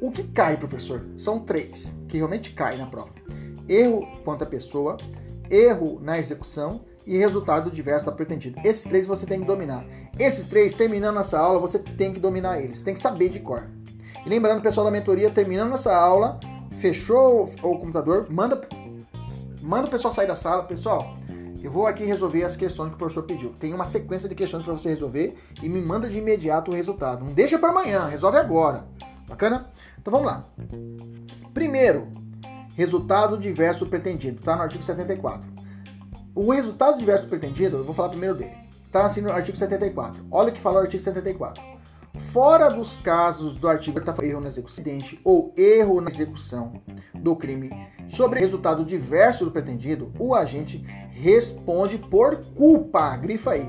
O que cai, professor? São três que realmente caem na prova. Erro quanto à pessoa, erro na execução e resultado diverso da pretendido. Esses três você tem que dominar. Esses três, terminando essa aula, você tem que dominar eles. Tem que saber de cor. E lembrando, pessoal da mentoria, terminando essa aula, fechou o computador, manda, manda o pessoal sair da sala. Pessoal, eu vou aqui resolver as questões que o professor pediu. Tem uma sequência de questões para você resolver e me manda de imediato o resultado. Não deixa para amanhã, resolve agora. Bacana? Então vamos lá. Primeiro, resultado diverso pretendido. Está no artigo 74. O resultado diverso pretendido, eu vou falar primeiro dele. Está assim no artigo 74. Olha o que fala o artigo 74. Fora dos casos do artigo tá erro na execução ou erro na execução do crime sobre resultado diverso do pretendido, o agente responde por culpa. Grifa aí.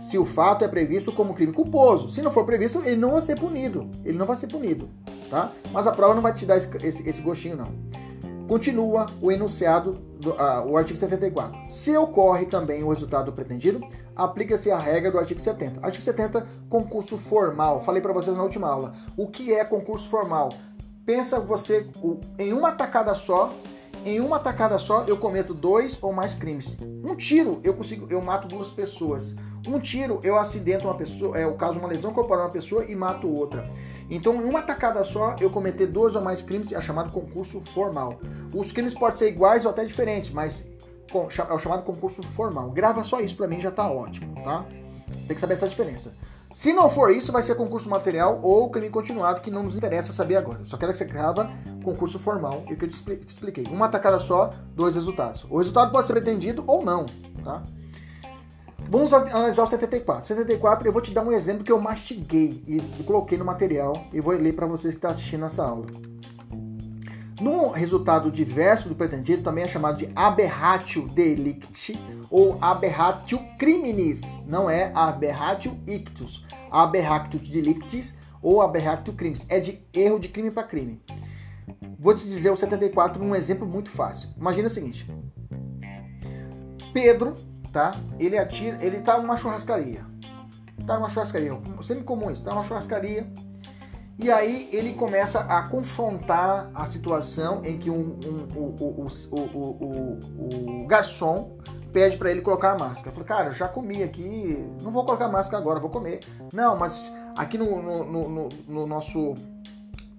Se o fato é previsto como crime culposo. Se não for previsto, ele não vai ser punido. Ele não vai ser punido, tá? Mas a prova não vai te dar esse, esse, esse gostinho, não. Continua o enunciado, do, uh, o artigo 74. Se ocorre também o resultado pretendido, aplica-se a regra do artigo 70. Artigo 70, concurso formal. Falei para vocês na última aula. O que é concurso formal? Pensa você em uma tacada só, em uma tacada só eu cometo dois ou mais crimes. Um tiro eu consigo, eu mato duas pessoas. Um tiro eu acidento uma pessoa, é o caso uma lesão corporal uma pessoa e mato outra. Então, em uma tacada só, eu cometer dois ou mais crimes é chamado concurso formal. Os crimes podem ser iguais ou até diferentes, mas é o chamado concurso formal. Grava só isso para mim já tá ótimo, tá? Você tem que saber essa diferença. Se não for isso, vai ser concurso material ou crime continuado, que não nos interessa saber agora. Só quero que você grava concurso formal e o que eu te expliquei. Uma tacada só, dois resultados. O resultado pode ser pretendido ou não, tá? Vamos analisar o 74. 74, eu vou te dar um exemplo que eu mastiguei e coloquei no material e vou ler para vocês que estão tá assistindo essa aula. No resultado diverso do pretendido, também é chamado de aberratio delicti ou aberratio criminis, não é aberratio ictus. Aberratio delictis ou aberratio crimes, é de erro de crime para crime. Vou te dizer o 74 num exemplo muito fácil. Imagina o seguinte: Pedro tá? Ele atira, ele tá numa churrascaria. Tá numa churrascaria, sempre comum isso, tá numa churrascaria. E aí ele começa a confrontar a situação em que um, um, o, o, o, o, garçom pede para ele colocar a máscara. Fala, cara, já comi aqui, não vou colocar máscara agora, vou comer. Não, mas aqui no, no, no, no nosso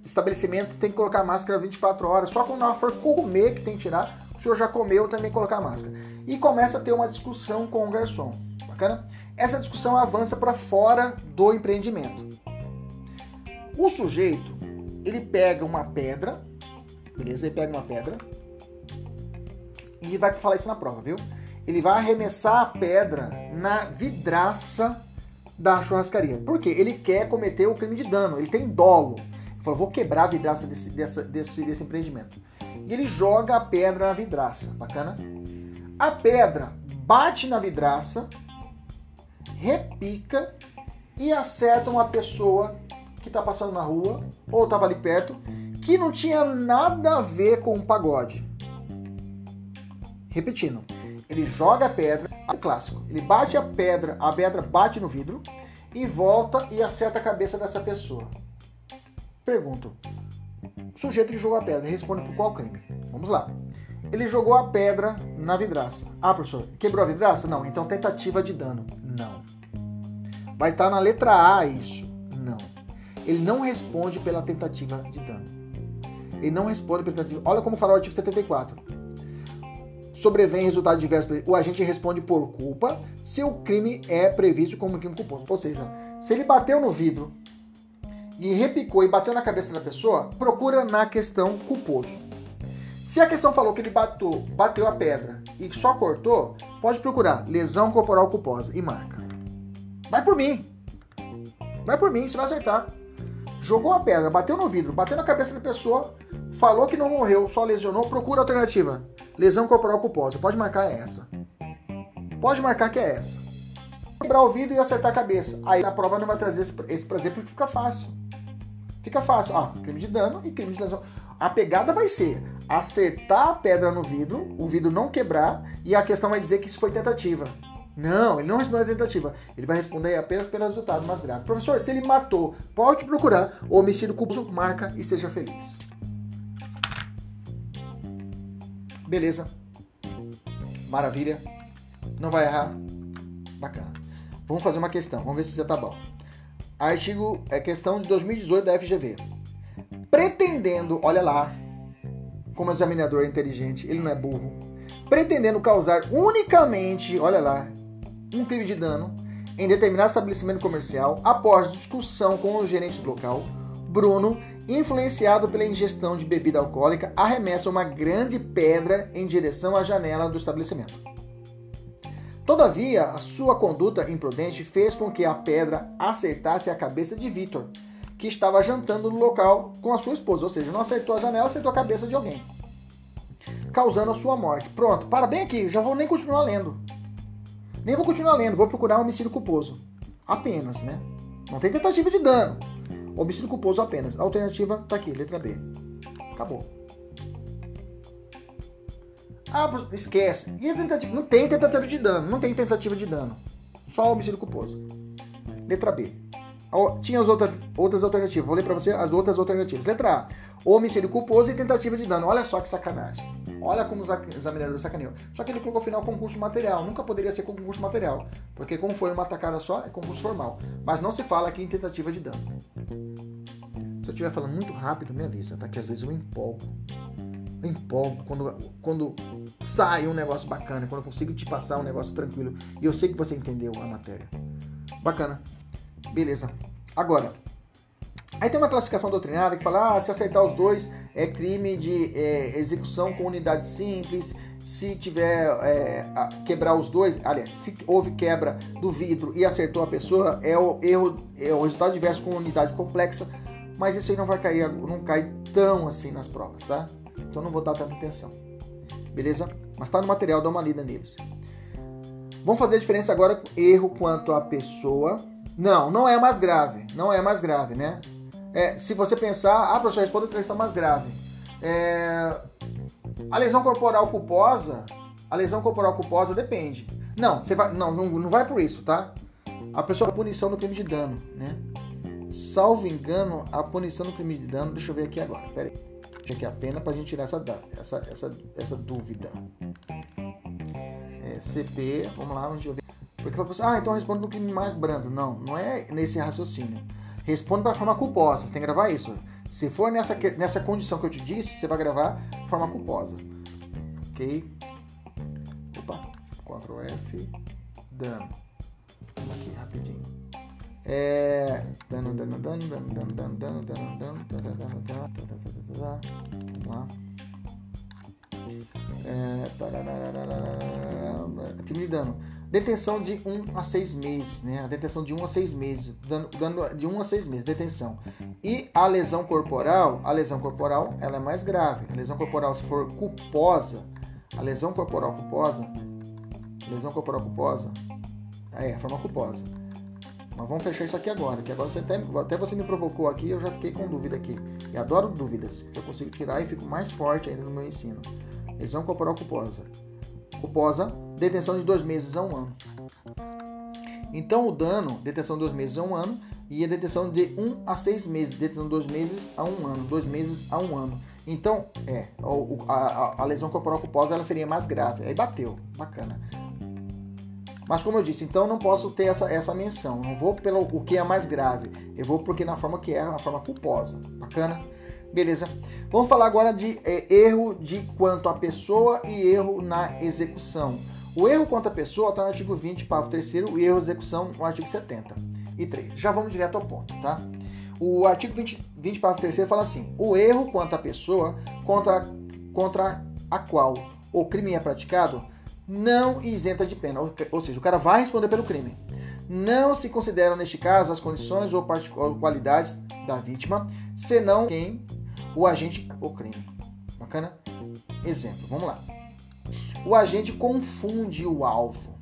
estabelecimento tem que colocar máscara 24 horas. Só quando for comer que tem que tirar. O senhor já comeu, também colocar máscara. E começa a ter uma discussão com o garçom. Bacana? Essa discussão avança para fora do empreendimento. O sujeito, ele pega uma pedra, beleza? Ele pega uma pedra e vai falar isso na prova, viu? Ele vai arremessar a pedra na vidraça da churrascaria. Por quê? Ele quer cometer o crime de dano, ele tem dolo. Ele falou, vou quebrar a vidraça desse, dessa, desse, desse empreendimento. E ele joga a pedra na vidraça, bacana? A pedra bate na vidraça, repica e acerta uma pessoa que está passando na rua ou estava ali perto, que não tinha nada a ver com o pagode. Repetindo, ele joga a pedra, é clássico. Ele bate a pedra, a pedra bate no vidro e volta e acerta a cabeça dessa pessoa. Pergunto: sujeito que jogou a pedra responde por qual crime? Vamos lá. Ele jogou a pedra na vidraça. Ah, professor, quebrou a vidraça? Não. Então tentativa de dano. Não. Vai estar na letra A isso. Não. Ele não responde pela tentativa de dano. Ele não responde pela tentativa. Olha como fala o artigo 74 sobrevém resultado diverso, o agente responde por culpa se o crime é previsto como crime culposo. Ou seja, se ele bateu no vidro e repicou e bateu na cabeça da pessoa, procura na questão culposo. Se a questão falou que ele bateu, bateu a pedra e só cortou, pode procurar lesão corporal culposa e marca. Vai por mim. Vai por mim, você vai acertar. Jogou a pedra, bateu no vidro, bateu na cabeça da pessoa, falou que não morreu, só lesionou, procura alternativa. Lesão corporal culposa. Pode marcar essa. Pode marcar que é essa. Quebrar o vidro e acertar a cabeça. Aí a prova não vai trazer esse, esse prazer porque fica fácil. Fica fácil. Ó, crime de dano e crime de lesão. A pegada vai ser acertar a pedra no vidro, o vidro não quebrar, e a questão vai dizer que isso foi tentativa. Não, ele não respondeu a tentativa. Ele vai responder apenas pelo resultado mais grave. Professor, se ele matou, pode procurar homicídio culposo, marca e seja feliz. Beleza. Maravilha. Não vai errar. Bacana. Vamos fazer uma questão. Vamos ver se já tá bom. Artigo é questão de 2018 da FGV. Pretendendo, olha lá, como o examinador é inteligente, ele não é burro. Pretendendo causar unicamente, olha lá, um crime de dano em determinado estabelecimento comercial após discussão com o gerente do local, Bruno influenciado pela ingestão de bebida alcoólica, arremessa uma grande pedra em direção à janela do estabelecimento. Todavia, a sua conduta imprudente fez com que a pedra acertasse a cabeça de Vitor, que estava jantando no local com a sua esposa, ou seja, não acertou a janela, acertou a cabeça de alguém, causando a sua morte. Pronto, para bem aqui, já vou nem continuar lendo. Nem vou continuar lendo, vou procurar homicídio culposo. Apenas, né? Não tem tentativa de dano. Homicídio culposo apenas. A alternativa tá aqui, letra B. Acabou. Ah, esquece. E a tentativa? Não tem tentativa de dano. Não tem tentativa de dano. Só homicídio culposo. Letra B. Tinha as outras, outras alternativas. Vou ler para você as outras alternativas. Letra A. Homicídio culposo e tentativa de dano. Olha só que sacanagem. Olha como os examinadores sacaneou. Só que ele colocou final concurso material. Nunca poderia ser concurso material. Porque como foi uma tacada só, é concurso formal. Mas não se fala aqui em tentativa de dano. Se eu estiver falando muito rápido, me avisa, tá? Que às vezes eu empolgo. Eu empolgo quando, quando sai um negócio bacana, quando eu consigo te passar um negócio tranquilo. E eu sei que você entendeu a matéria. Bacana. Beleza. Agora, aí tem uma classificação doutrinária que fala: ah, se acertar os dois é crime de é, execução com unidade simples. Se tiver é, quebrar os dois, aliás, se houve quebra do vidro e acertou a pessoa, é o erro, é o resultado diverso com unidade complexa. Mas isso aí não vai cair, não cai tão assim nas provas, tá? Então não vou dar tanta atenção. Beleza? Mas tá no material, dá uma lida neles. Vamos fazer a diferença agora erro quanto à pessoa. Não, não é mais grave. Não é mais grave, né? É, se você pensar, ah, professor, responda a questão mais grave. É, a lesão corporal culposa, a lesão corporal culposa depende. Não, você vai, não, não, não vai por isso, tá? A pessoa a punição do crime de dano, né? Salvo engano, a punição do crime de dano, deixa eu ver aqui agora, peraí. Aqui a pena pra gente tirar essa, essa, essa, essa dúvida. É, CP, vamos lá, deixa eu ver. Porque fala assim, ah, então responde no crime mais brando. Não, não é nesse raciocínio. Responde para forma culposa, você tem que gravar isso. Se for nessa, nessa condição que eu te disse, você vai gravar forma culposa. Ok? Opa, Ctrl F, dano. Vamos aqui rapidinho. É. Vamos lá. É, time de dano. Detenção de 1 a 6 meses, né? A detenção de 1 a 6 meses. Dano, dano de 1 a 6 meses, detenção. E a lesão corporal, a lesão corporal, ela é mais grave. A lesão corporal, se for culposa, a lesão corporal culposa, lesão corporal culposa, é, a forma culposa mas vamos fechar isso aqui agora, que agora você até, até você me provocou aqui, eu já fiquei com dúvida aqui. E adoro dúvidas, eu consigo tirar e fico mais forte ainda no meu ensino. Lesão corporal culposa. Culposa, detenção de dois meses a um ano. Então o dano, detenção de dois meses a um ano, e a detenção de um a seis meses, detenção de dois meses a um ano, dois meses a um ano. Então, é, a, a, a lesão corporal culposa ela seria mais grave. Aí bateu, bacana. Mas como eu disse, então não posso ter essa, essa menção. Não vou pelo o que é mais grave. Eu vou porque na forma que é, na forma culposa. Bacana? Beleza? Vamos falar agora de é, erro de quanto à pessoa e erro na execução. O erro quanto à pessoa está no artigo 20, parágrafo 3 o erro de execução no artigo 70 e 3. Já vamos direto ao ponto, tá? O artigo 20, 20 parágrafo 3 fala assim: o erro quanto à pessoa contra, contra a qual o crime é praticado não isenta de pena, ou seja, o cara vai responder pelo crime. Não se consideram, neste caso, as condições ou qualidades da vítima, senão quem o agente o crime. Bacana? Exemplo, vamos lá. O agente confunde o alvo.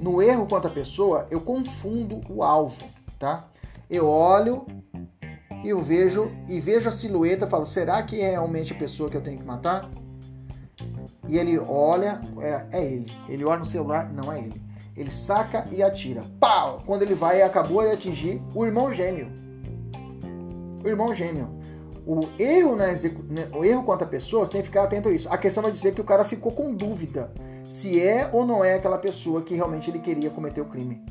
No erro quanto à pessoa, eu confundo o alvo, tá? Eu olho e eu vejo e vejo a silhueta, falo, será que é realmente a pessoa que eu tenho que matar? E ele olha, é, é ele. Ele olha no celular, não é ele. Ele saca e atira. Pau! Quando ele vai, acabou de atingir o irmão gêmeo. O irmão gêmeo. O erro, na execu... Né, o erro quanto a pessoa, você tem que ficar atento a isso. A questão vai dizer que o cara ficou com dúvida se é ou não é aquela pessoa que realmente ele queria cometer o crime.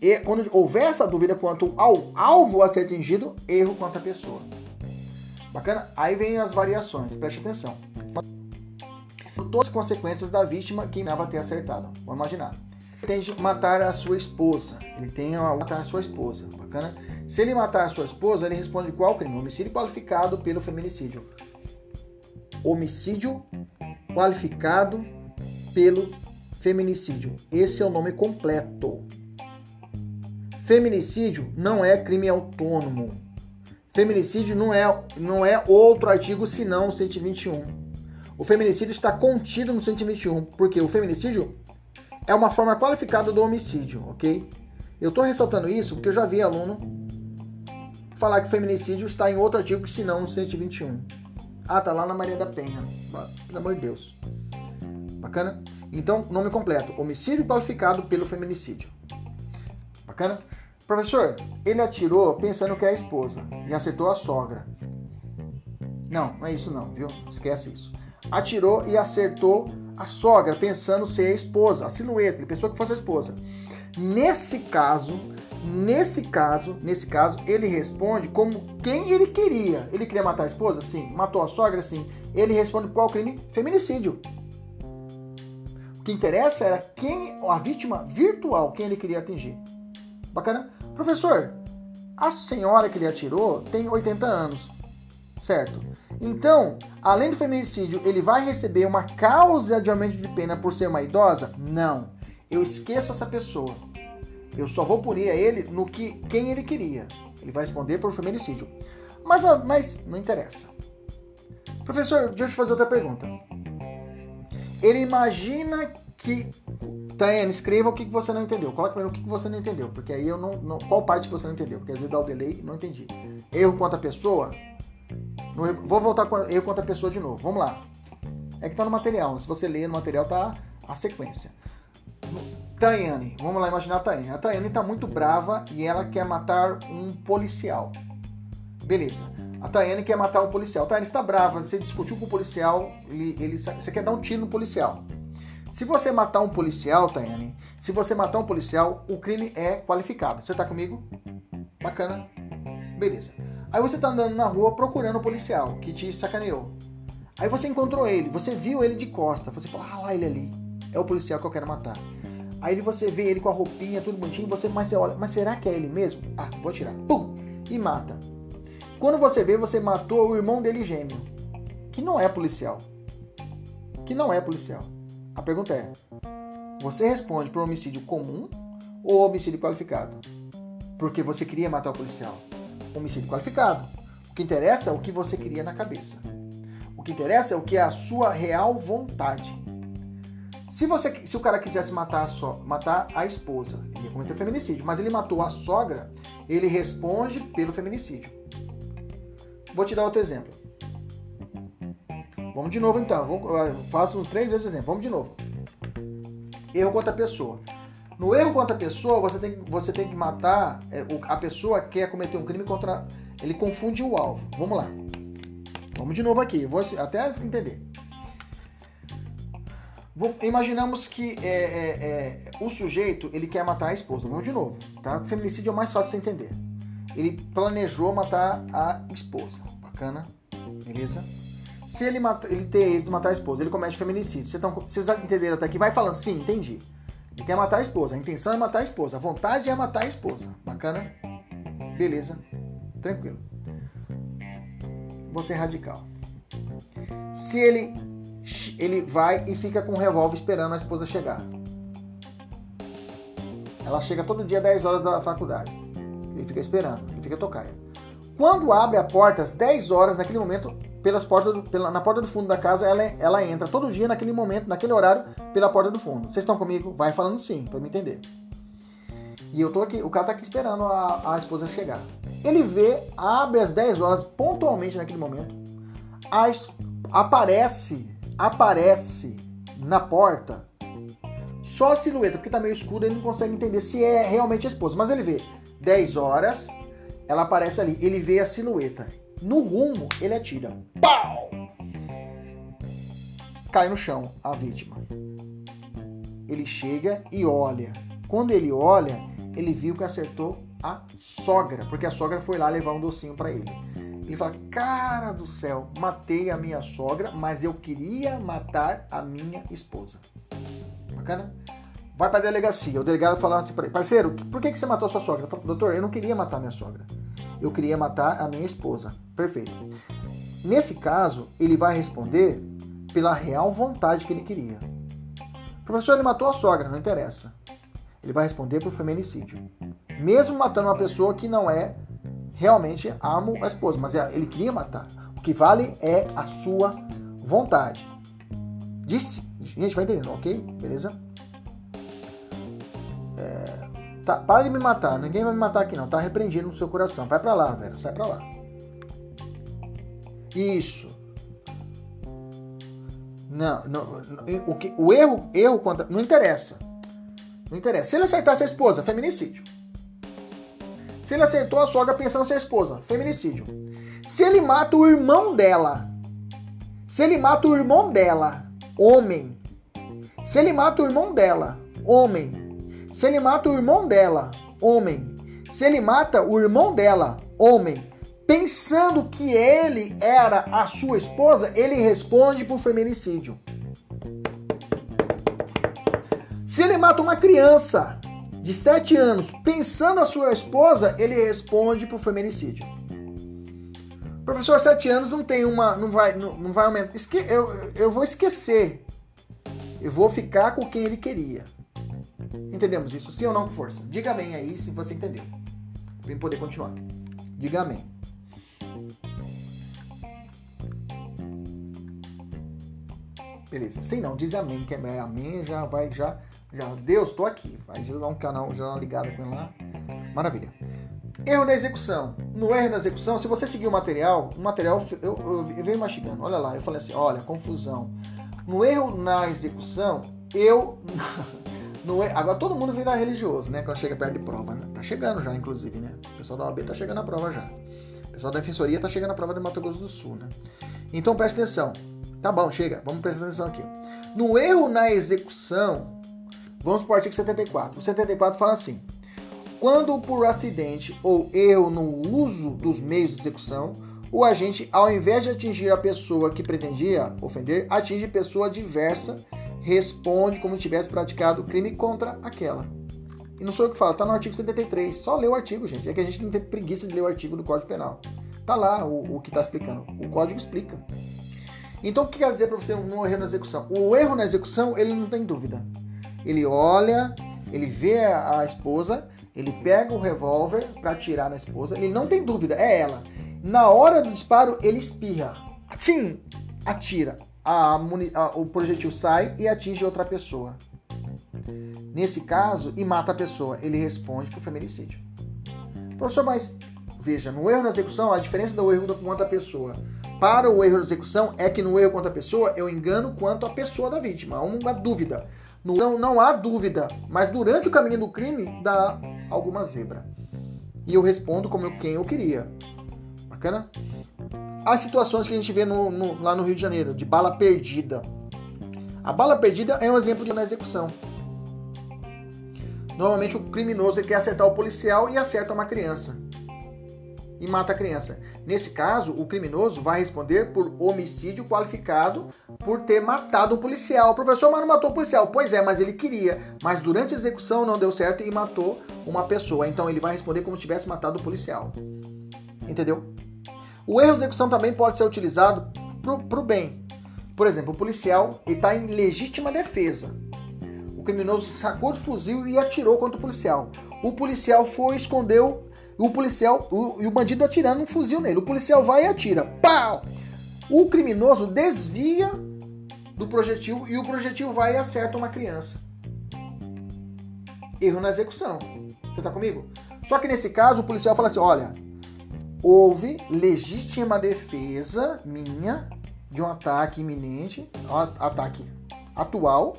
E quando houver essa dúvida quanto ao alvo a ser atingido, erro quanto a pessoa. Bacana? Aí vem as variações, preste atenção todas as consequências da vítima que imaginava ter acertado. Vamos imaginar. Ele tem de matar a sua esposa. Ele tem a matar a sua esposa. Bacana? Se ele matar a sua esposa, ele responde qual crime? Homicídio qualificado pelo feminicídio. Homicídio qualificado pelo feminicídio. Esse é o nome completo. Feminicídio não é crime autônomo. Feminicídio não é, não é outro artigo senão o 121 o feminicídio está contido no 121, porque o feminicídio é uma forma qualificada do homicídio, ok? Eu estou ressaltando isso porque eu já vi aluno falar que feminicídio está em outro artigo que se não no 121. Ah, tá lá na Maria da Penha. Pelo amor de Deus. Bacana? Então, nome completo: homicídio qualificado pelo feminicídio. Bacana? Professor, ele atirou pensando que é a esposa e acertou a sogra. Não, não é isso não, viu? Esquece isso atirou e acertou a sogra, pensando ser a esposa, a silhueta, ele pensou que fosse a esposa. Nesse caso, nesse caso, nesse caso, ele responde como quem ele queria. Ele queria matar a esposa? Sim. Matou a sogra? Sim. Ele responde qual crime? Feminicídio. O que interessa era quem, a vítima virtual, quem ele queria atingir. Bacana? Professor, a senhora que ele atirou tem 80 anos certo? Então, além do feminicídio, ele vai receber uma causa de aumento de pena por ser uma idosa? Não. Eu esqueço essa pessoa. Eu só vou punir a ele no que quem ele queria. Ele vai responder por feminicídio. Mas, mas não interessa. Professor, deixa eu te fazer outra pergunta. Ele imagina que. Tayane, escreva o que você não entendeu. Coloque para mim o que você não entendeu. Porque aí eu não, não. Qual parte que você não entendeu? Porque às vezes dá o delay não entendi. Erro contra a pessoa? Vou voltar com eu contra a pessoa de novo. Vamos lá. É que tá no material. Se você ler no material, tá a sequência. Tayane, vamos lá imaginar a Tayane. A Tayane tá muito brava e ela quer matar um policial. Beleza. A Tayane quer matar um policial. Tayane está brava, você discutiu com o policial, ele, ele, você quer dar um tiro no policial. Se você matar um policial, Tayane, se você matar um policial, o crime é qualificado. Você tá comigo? Bacana? Beleza. Aí você tá andando na rua procurando o policial que te sacaneou. Aí você encontrou ele, você viu ele de costa, você fala, ah lá ele ali, é o policial que eu quero matar. Aí você vê ele com a roupinha, tudo bonitinho, você, mas você olha, mas será que é ele mesmo? Ah, vou tirar. Pum! E mata. Quando você vê, você matou o irmão dele gêmeo, que não é policial. Que não é policial. A pergunta é: você responde por homicídio comum ou homicídio qualificado? Porque você queria matar o policial. Homicídio qualificado. O que interessa é o que você queria na cabeça. O que interessa é o que é a sua real vontade. Se, você, se o cara quisesse matar a, so, matar a esposa, ele ia cometer feminicídio, mas ele matou a sogra, ele responde pelo feminicídio. Vou te dar outro exemplo. Vamos de novo então. Vamos, faço uns três vezes o exemplo. Vamos de novo. Erro contra a pessoa. No erro contra a pessoa, você tem, você tem que matar é, a pessoa que quer cometer um crime contra. Ele confunde o alvo. Vamos lá. Vamos de novo aqui. Vou até entender imaginamos que é, é, é, o sujeito ele quer matar a esposa. Vamos de novo, tá? O feminicídio é o mais fácil de você entender. Ele planejou matar a esposa. Bacana, beleza? Se ele, mata, ele ter êxito de matar a esposa, ele comete feminicídio. Vocês, tão, vocês entenderam até aqui? Vai falando, sim, entendi. Ele quer matar a esposa. A intenção é matar a esposa. A vontade é matar a esposa. Bacana? Beleza. Tranquilo. Vou ser radical. Se ele ele vai e fica com o revólver esperando a esposa chegar. Ela chega todo dia às 10 horas da faculdade. Ele fica esperando, ele fica tocando. Quando abre a porta às 10 horas, naquele momento, pelas portas do, pela, na porta do fundo da casa, ela, ela entra todo dia naquele momento, naquele horário, pela porta do fundo. Vocês estão comigo? Vai falando sim, para me entender. E eu tô aqui, o cara tá aqui esperando a, a esposa chegar. Ele vê, abre às 10 horas, pontualmente naquele momento, a, aparece aparece na porta só a silhueta, porque tá meio escuro, ele não consegue entender se é realmente a esposa. Mas ele vê 10 horas, ela aparece ali, ele vê a silhueta. No rumo, ele atira. Pau! Cai no chão a vítima. Ele chega e olha. Quando ele olha, ele viu que acertou a sogra, porque a sogra foi lá levar um docinho para ele. Ele fala: Cara do céu, matei a minha sogra, mas eu queria matar a minha esposa. Bacana? Vai pra delegacia. O delegado fala assim pra ele: Parceiro, por que, que você matou a sua sogra? Doutor, eu não queria matar a minha sogra. Eu queria matar a minha esposa. Perfeito. Nesse caso, ele vai responder pela real vontade que ele queria. Professor, ele matou a sogra, não interessa. Ele vai responder por feminicídio. Mesmo matando uma pessoa que não é realmente amo a esposa, mas é, ele queria matar. O que vale é a sua vontade. Disse, gente, vai entendendo, ok? Beleza? É, tá, para de me matar, ninguém vai me matar aqui não, tá repreendido no seu coração. Vai para lá, velho, sai para lá. Isso. Não, não, o, que, o erro, erro contra, não interessa. Não interessa. Se ele acertasse a esposa, feminicídio. Se ele acertou a sogra pensando ser esposa, feminicídio. Se ele mata o irmão dela, se ele mata o irmão dela, homem. Se ele mata o irmão dela, homem. Se ele mata o irmão dela, homem. Se ele mata o irmão dela, homem, pensando que ele era a sua esposa, ele responde por feminicídio. Se ele mata uma criança, de 7 anos pensando a sua esposa, ele responde por feminicídio. Professor, 7 anos não tem uma. não vai, não, não vai aumentar. Esque, eu, eu vou esquecer. Eu vou ficar com quem ele queria. Entendemos isso? Sim ou não com força? Diga amém aí se você entendeu. Para poder continuar. Diga amém. Beleza. Sim, não, diz amém, que é amém já vai já já, Deus, estou aqui. Vai dar um canal já ligado com ele lá. Maravilha. Erro na execução. No erro na execução, se você seguir o material, o material eu, eu, eu venho mastigando. Olha lá, eu falei assim, olha, confusão. No erro na execução, eu. *laughs* No, agora todo mundo vira religioso, né? Quando chega perto de prova, né? Tá chegando já, inclusive, né? O pessoal da OAB tá chegando na prova já. O pessoal da Defensoria tá chegando na prova de Mato Grosso do Sul, né? Então preste atenção. Tá bom, chega. Vamos prestar atenção aqui. No erro na execução, Vamos para o artigo 74. O 74 fala assim: quando por acidente ou erro no uso dos meios de execução, o agente, ao invés de atingir a pessoa que pretendia ofender, atinge pessoa diversa, responde como se tivesse praticado crime contra aquela. E não sou eu que falo, tá no artigo 73. Só lê o artigo, gente. É que a gente não tem preguiça de ler o artigo do Código Penal. Tá lá o, o que está explicando. O código explica. Então, o que quer dizer para você um erro na execução? O erro na execução, ele não tem dúvida. Ele olha, ele vê a esposa, ele pega o revólver para atirar na esposa, ele não tem dúvida, é ela. Na hora do disparo, ele espirra. Sim, atira. A, a, o projetil sai e atinge outra pessoa. Nesse caso, e mata a pessoa. Ele responde por feminicídio. Professor, mas veja, no erro na execução, a diferença do erro contra a pessoa para o erro na execução é que no erro contra a pessoa eu engano quanto a pessoa da vítima. Há uma dúvida. Não, não há dúvida, mas durante o caminho do crime dá alguma zebra. E eu respondo como eu, quem eu queria. Bacana? As situações que a gente vê no, no, lá no Rio de Janeiro, de bala perdida. A bala perdida é um exemplo de uma execução. Normalmente o criminoso quer acertar o policial e acerta uma criança. E mata a criança. Nesse caso, o criminoso vai responder por homicídio qualificado por ter matado um policial. O professor, mas não matou o policial. Pois é, mas ele queria. Mas durante a execução não deu certo e matou uma pessoa. Então ele vai responder como se tivesse matado o policial. Entendeu? O erro de execução também pode ser utilizado para o bem. Por exemplo, o policial está em legítima defesa. O criminoso sacou de fuzil e atirou contra o policial. O policial foi, escondeu, o policial o, e o bandido atirando um fuzil nele. O policial vai e atira. Pau! O criminoso desvia do projetil e o projetil vai e acerta uma criança. Erro na execução. Você está comigo? Só que nesse caso o policial fala assim: olha, houve legítima defesa minha de um ataque iminente, um ataque atual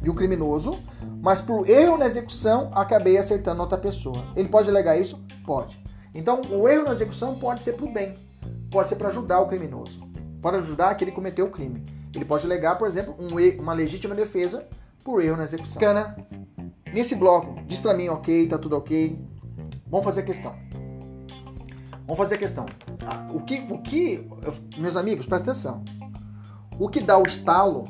de um criminoso, mas por erro na execução acabei acertando outra pessoa. Ele pode alegar isso? Pode. Então, o erro na execução pode ser para o bem, pode ser para ajudar o criminoso, pode ajudar que ele cometeu o crime. Ele pode alegar, por exemplo, um, uma legítima defesa por erro na execução. Cana, nesse bloco, diz para mim, ok, tá tudo ok. Vamos fazer a questão. Vamos fazer a questão. Ah, o que, o que, meus amigos, presta atenção. O que dá o estalo,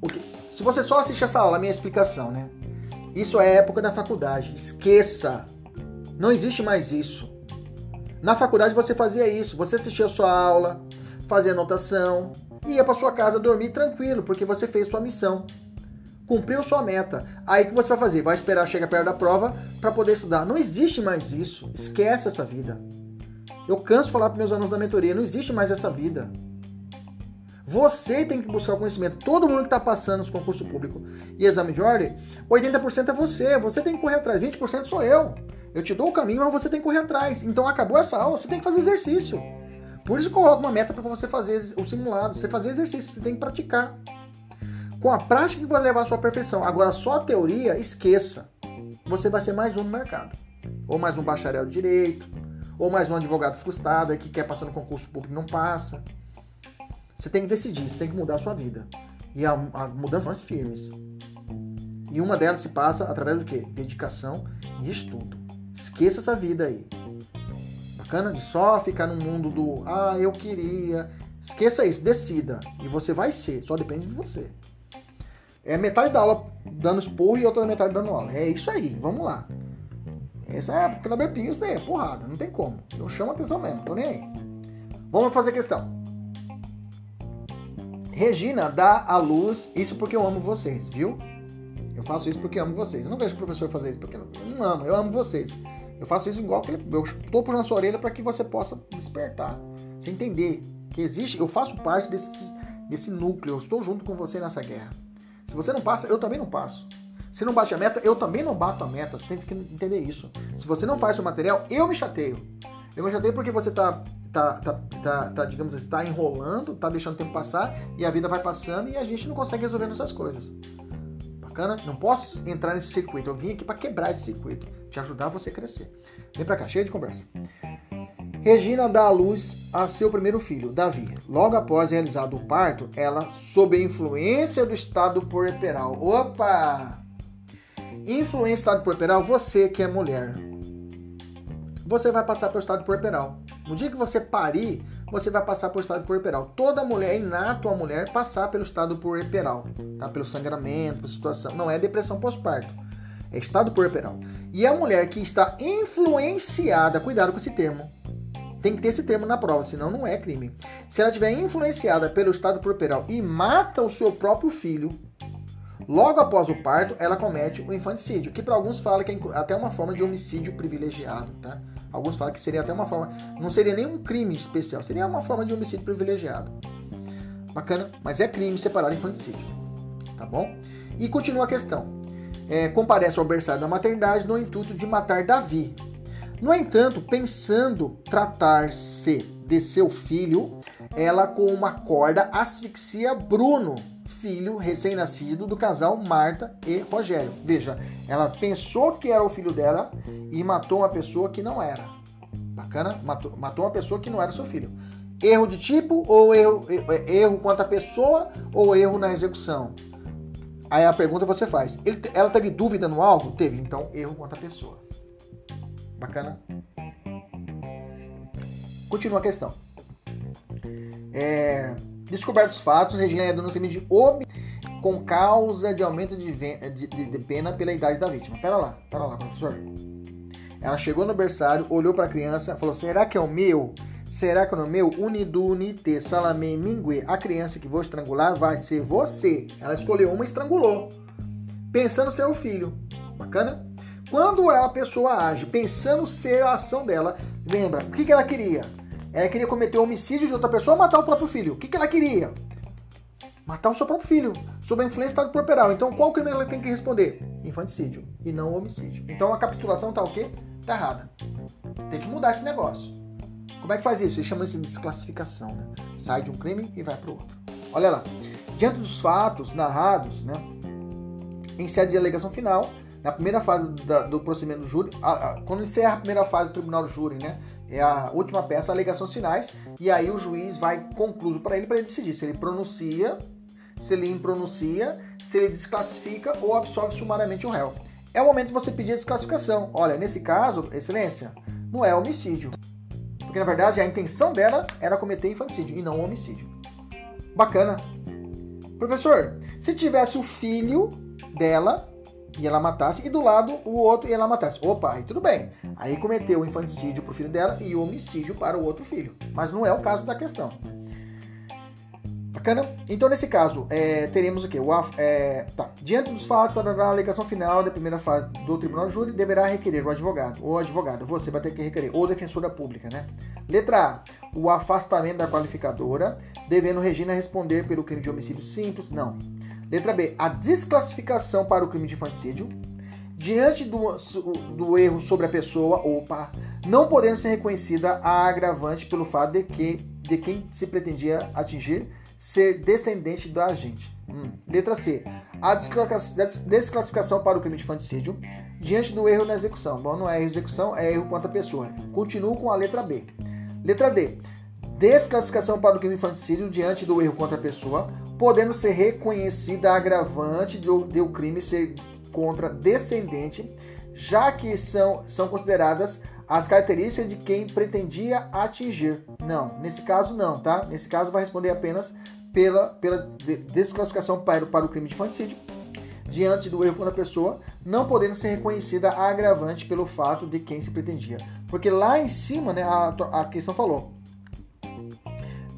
o que, se você só assiste essa aula, a minha explicação, né? Isso é época da faculdade. Esqueça. Não existe mais isso. Na faculdade você fazia isso. Você assistia a sua aula, fazia anotação, ia para sua casa dormir tranquilo, porque você fez sua missão. Cumpriu sua meta. Aí o que você vai fazer? Vai esperar chegar perto da prova para poder estudar. Não existe mais isso. Esquece essa vida. Eu canso de falar para meus alunos da mentoria, não existe mais essa vida. Você tem que buscar o conhecimento. Todo mundo que está passando nos concursos públicos e exame de ordem, 80% é você. Você tem que correr atrás, 20% sou eu. Eu te dou o caminho, mas você tem que correr atrás. Então acabou essa aula, você tem que fazer exercício. Por isso coloco uma meta para você fazer o simulado. Você fazer exercício, você tem que praticar. Com a prática que vai levar à sua perfeição. Agora, só a teoria, esqueça. Você vai ser mais um no mercado. Ou mais um bacharel de direito, ou mais um advogado frustrado que quer passar no concurso público e não passa. Você tem que decidir, você tem que mudar a sua vida. E a, a mudança são as firmes. E uma delas se passa através do quê? Dedicação e estudo. Esqueça essa vida aí. Bacana? De só ficar no mundo do ah, eu queria. Esqueça isso, decida. E você vai ser, só depende de você. É metade da aula dando esporro e outra metade dando aula. É isso aí, vamos lá. Essa é Kleber Pinho, isso daí é porrada, não tem como. Eu chamo atenção mesmo, tô nem aí. Vamos fazer questão. Regina dá à luz isso porque eu amo vocês, viu? Eu faço isso porque amo vocês. Eu não vejo o professor fazer isso porque eu não amo, eu amo vocês. Eu faço isso igual que ele, eu estou por na sua orelha para que você possa despertar, você entender que existe, eu faço parte desse, desse núcleo, eu estou junto com você nessa guerra. Se você não passa, eu também não passo. Se não bate a meta, eu também não bato a meta. Você tem que entender isso. Se você não faz o material, eu me chateio. Eu me chateio porque você está tá, tá, tá, tá, digamos assim, tá enrolando, tá deixando o tempo passar e a vida vai passando e a gente não consegue resolver essas coisas. Bacana? Não posso entrar nesse circuito. Eu vim aqui para quebrar esse circuito, te ajudar a você crescer. Vem para cá, cheio de conversa. Regina dá à luz a seu primeiro filho, Davi. Logo após realizado o parto, ela, sob a influência do estado puerperal, opa! Influência do estado puerperal, você que é mulher. Você vai passar pelo estado puerperal. No dia que você parir, você vai passar pelo estado puerperal. Toda mulher, é inato a mulher passar pelo estado puerperal, tá? Pelo sangramento, situação. Não é depressão pós-parto, é estado puerperal. E a mulher que está influenciada, cuidado com esse termo. Tem que ter esse termo na prova, senão não é crime. Se ela estiver influenciada pelo estado puerperal e mata o seu próprio filho, Logo após o parto, ela comete o infanticídio, que para alguns fala que é até uma forma de homicídio privilegiado, tá? Alguns falam que seria até uma forma, não seria nem um crime especial, seria uma forma de homicídio privilegiado. Bacana, mas é crime separar infanticídio, tá bom? E continua a questão. É, comparece ao berçário da maternidade no intuito de matar Davi. No entanto, pensando tratar-se de seu filho, ela com uma corda asfixia Bruno, filho recém-nascido do casal Marta e Rogério. Veja, ela pensou que era o filho dela e matou uma pessoa que não era. Bacana? Matou, matou uma pessoa que não era seu filho. Erro de tipo ou erro, erro quanto à pessoa ou erro na execução? Aí a pergunta você faz. Ele, ela teve dúvida no alvo? Teve. Então, erro quanto à pessoa. Bacana? Continua a questão. É, Descobertos fatos, Regina é crime de homem com causa de aumento de, de, de, pena pela idade da vítima. Pera lá, pera lá, professor. Ela chegou no berçário, olhou para a criança, falou: Será que é o meu? Será que é o meu? Unidunite salame mingue. A criança que vou estrangular vai ser você. Ela escolheu uma e estrangulou, pensando ser o filho. Bacana? Quando a pessoa age pensando ser a ação dela, lembra, o que ela queria? Ela queria cometer o homicídio de outra pessoa ou matar o próprio filho. O que, que ela queria? Matar o seu próprio filho, sob a influência do estado corporal. Então, qual crime ela tem que responder? Infanticídio e não homicídio. Então, a capitulação tá o quê? Tá errada. Tem que mudar esse negócio. Como é que faz isso? Eles chamam isso de desclassificação. Né? Sai de um crime e vai para o outro. Olha lá. Diante dos fatos narrados, né, em sede de alegação final, na primeira fase da, do procedimento do júri, a, a, quando encerra a primeira fase do tribunal do júri, né, é a última peça, alegações finais, e aí o juiz vai concluso para ele para ele decidir se ele pronuncia, se ele impronuncia, se ele desclassifica ou absolve sumariamente o réu. É o momento de você pedir a desclassificação. Olha, nesse caso, excelência, não é homicídio. Porque na verdade a intenção dela era cometer infanticídio e não homicídio. Bacana. Professor, se tivesse o filho dela e ela matasse, e do lado o outro e ela matasse. Opa, aí tudo bem. Aí cometeu o infanticídio para o filho dela e o homicídio para o outro filho. Mas não é o caso da questão. Bacana? Então, nesse caso, é, teremos o quê? O, é, tá. Diante dos fatos, a alegação final da primeira fase do tribunal de júri deverá requerer o advogado, ou advogado, você vai ter que requerer, ou defensora pública, né? Letra A, o afastamento da qualificadora, devendo Regina responder pelo crime de homicídio simples? Não. Letra B, a desclassificação para o crime de infanticídio. Diante do, do erro sobre a pessoa, opa, não podendo ser reconhecida a agravante pelo fato de que de quem se pretendia atingir ser descendente da agente. Hum. Letra C. A desclassificação para o crime de infanticídio diante do erro na execução. Bom, não é erro execução, é erro quanto à pessoa. Continuo com a letra B. Letra D. Desclassificação para o crime de infanticídio diante do erro contra a pessoa, podendo ser reconhecida a agravante de o crime ser contra descendente, já que são, são consideradas as características de quem pretendia atingir. Não, nesse caso não, tá? Nesse caso vai responder apenas pela, pela desclassificação para, para o crime de infanticídio, diante do erro contra a pessoa, não podendo ser reconhecida a agravante pelo fato de quem se pretendia. Porque lá em cima, né, a, a questão falou,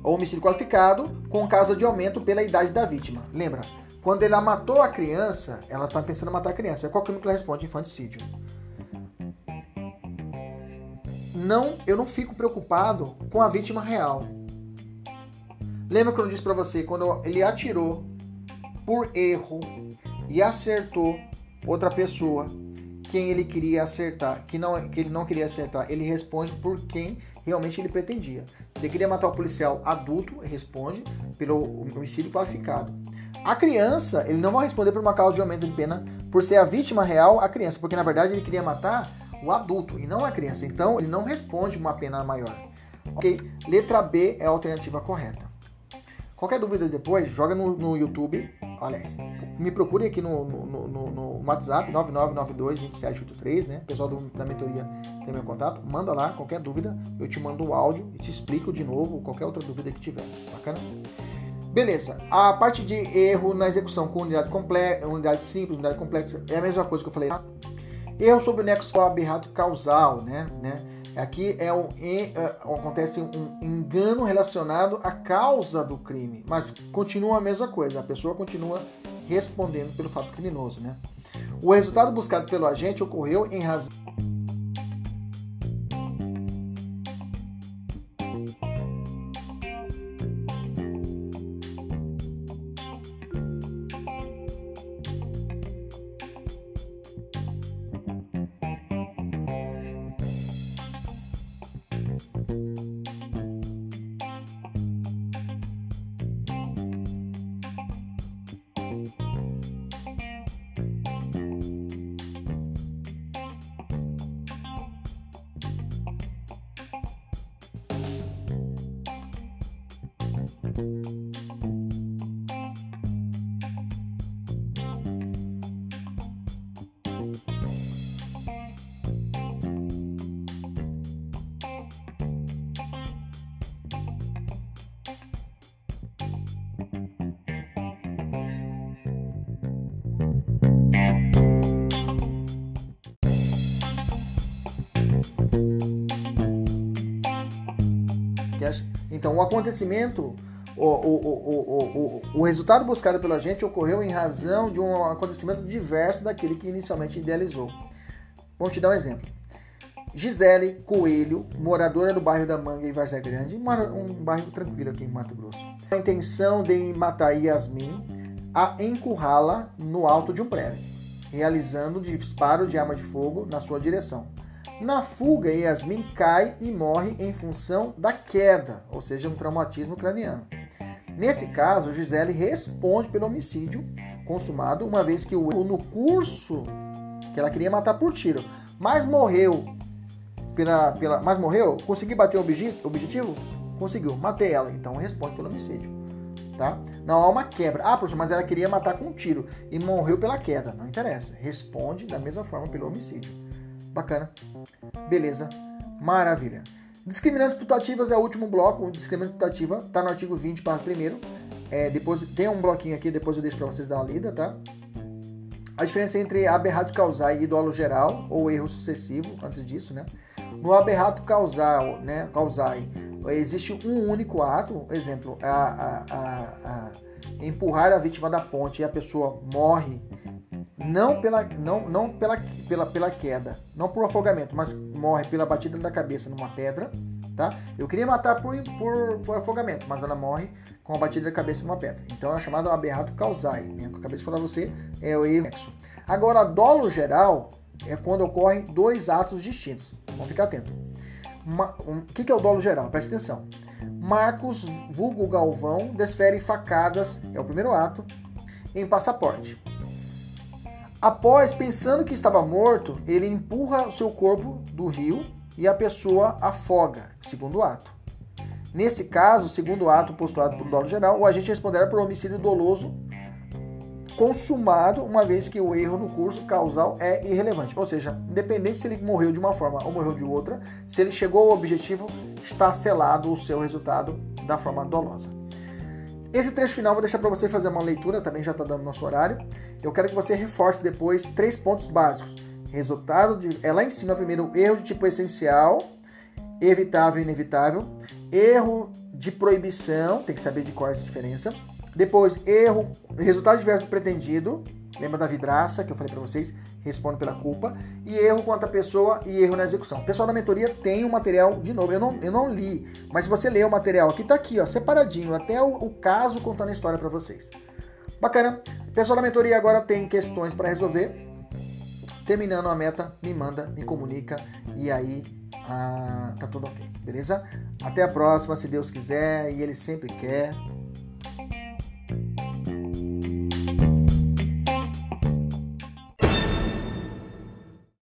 homicídio qualificado com causa de aumento pela idade da vítima. Lembra? Quando ela matou a criança, ela está pensando em matar a criança. Qual crime que ela responde? Infanticídio. Não, eu não fico preocupado com a vítima real. Lembra que eu disse para você quando ele atirou por erro e acertou outra pessoa, quem ele queria acertar, que não que ele não queria acertar, ele responde por quem realmente ele pretendia. Se queria matar o policial adulto, responde pelo homicídio qualificado. A criança, ele não vai responder por uma causa de aumento de pena por ser a vítima real, a criança, porque na verdade ele queria matar o adulto e não a criança. Então ele não responde uma pena maior. Ok? Letra B é a alternativa correta. Qualquer dúvida depois, joga no, no YouTube aliás, me procure aqui no, no, no, no WhatsApp 99922783, né? O pessoal do, da mentoria tem meu contato. Manda lá qualquer dúvida, eu te mando o um áudio e te explico de novo qualquer outra dúvida que tiver. Bacana? Beleza. A parte de erro na execução com unidade complexa, unidade simples, unidade complexa, é a mesma coisa que eu falei. Erro sobre o nexo aberrado causal, né? né? Aqui é um, é, acontece um engano relacionado à causa do crime, mas continua a mesma coisa, a pessoa continua respondendo pelo fato criminoso. Né? O resultado buscado pelo agente ocorreu em razão Então, o acontecimento, o, o, o, o, resultado buscado pela gente ocorreu em razão de um acontecimento diverso daquele que inicialmente idealizou. Vamos te dar um exemplo. Gisele Coelho, moradora do bairro da Manga em Várzea Grande, um bairro tranquilo aqui em Mato Grosso. A intenção de matar Yasmin a encurrá-la no alto de um prédio, realizando disparo de arma de fogo na sua direção. Na fuga, Yasmin cai e morre em função da queda, ou seja, um traumatismo craniano. Nesse caso, Gisele responde pelo homicídio consumado, uma vez que o no curso que ela queria matar por tiro, mas morreu pela, pela mas morreu, consegui bater o objetivo? Conseguiu, matei ela, então responde pelo homicídio. Tá? Não há uma quebra. Ah, poxa, mas ela queria matar com um tiro e morreu pela queda. Não interessa. Responde da mesma forma pelo homicídio. Bacana. Beleza. Maravilha. Discriminantes putativas é o último bloco. Discriminante putativa está no artigo 20, parágrafo 1. É, depois, tem um bloquinho aqui, depois eu deixo para vocês dar uma lida, tá? A diferença entre aberrato causar e dolo geral, ou erro sucessivo, antes disso, né? No aberrato causal, né, causai, existe um único ato, exemplo, a, a, a, a empurrar a vítima da ponte e a pessoa morre não pela, não, não pela, pela, pela queda, não por afogamento, mas morre pela batida da cabeça numa pedra, tá? Eu queria matar por, por, por afogamento, mas ela morre com a batida da cabeça numa pedra. Então é chamado aberrato causai, né? Eu acabei de falar você, é o erro. Agora, dolo geral é quando ocorrem dois atos distintos. Vamos ficar atento. O um, que, que é o dolo geral? Presta atenção. Marcos, vulgo Galvão, desfere facadas, é o primeiro ato, em passaporte. Após, pensando que estava morto, ele empurra o seu corpo do rio e a pessoa afoga, segundo ato. Nesse caso, segundo ato postulado por dolo geral, o agente responderá por homicídio doloso consumado, uma vez que o erro no curso causal é irrelevante. Ou seja, independente se ele morreu de uma forma ou morreu de outra, se ele chegou ao objetivo, está selado o seu resultado da forma dolosa. Esse trecho final vou deixar para você fazer uma leitura, também já está dando nosso horário. Eu quero que você reforce depois três pontos básicos. Resultado de. É lá em cima, primeiro, erro de tipo essencial, evitável e inevitável. Erro de proibição, tem que saber de qual é a diferença. Depois, erro, resultado diverso do pretendido. Lembra da vidraça que eu falei para vocês? responde pela culpa, e erro contra a pessoa e erro na execução. O pessoal da mentoria tem o um material, de novo, eu não, eu não li, mas se você ler o material, aqui tá aqui, ó, separadinho, até o, o caso contando a história para vocês. Bacana. O pessoal da mentoria agora tem questões para resolver. Terminando a meta, me manda, me comunica e aí ah, tá tudo ok, beleza? Até a próxima, se Deus quiser e Ele sempre quer.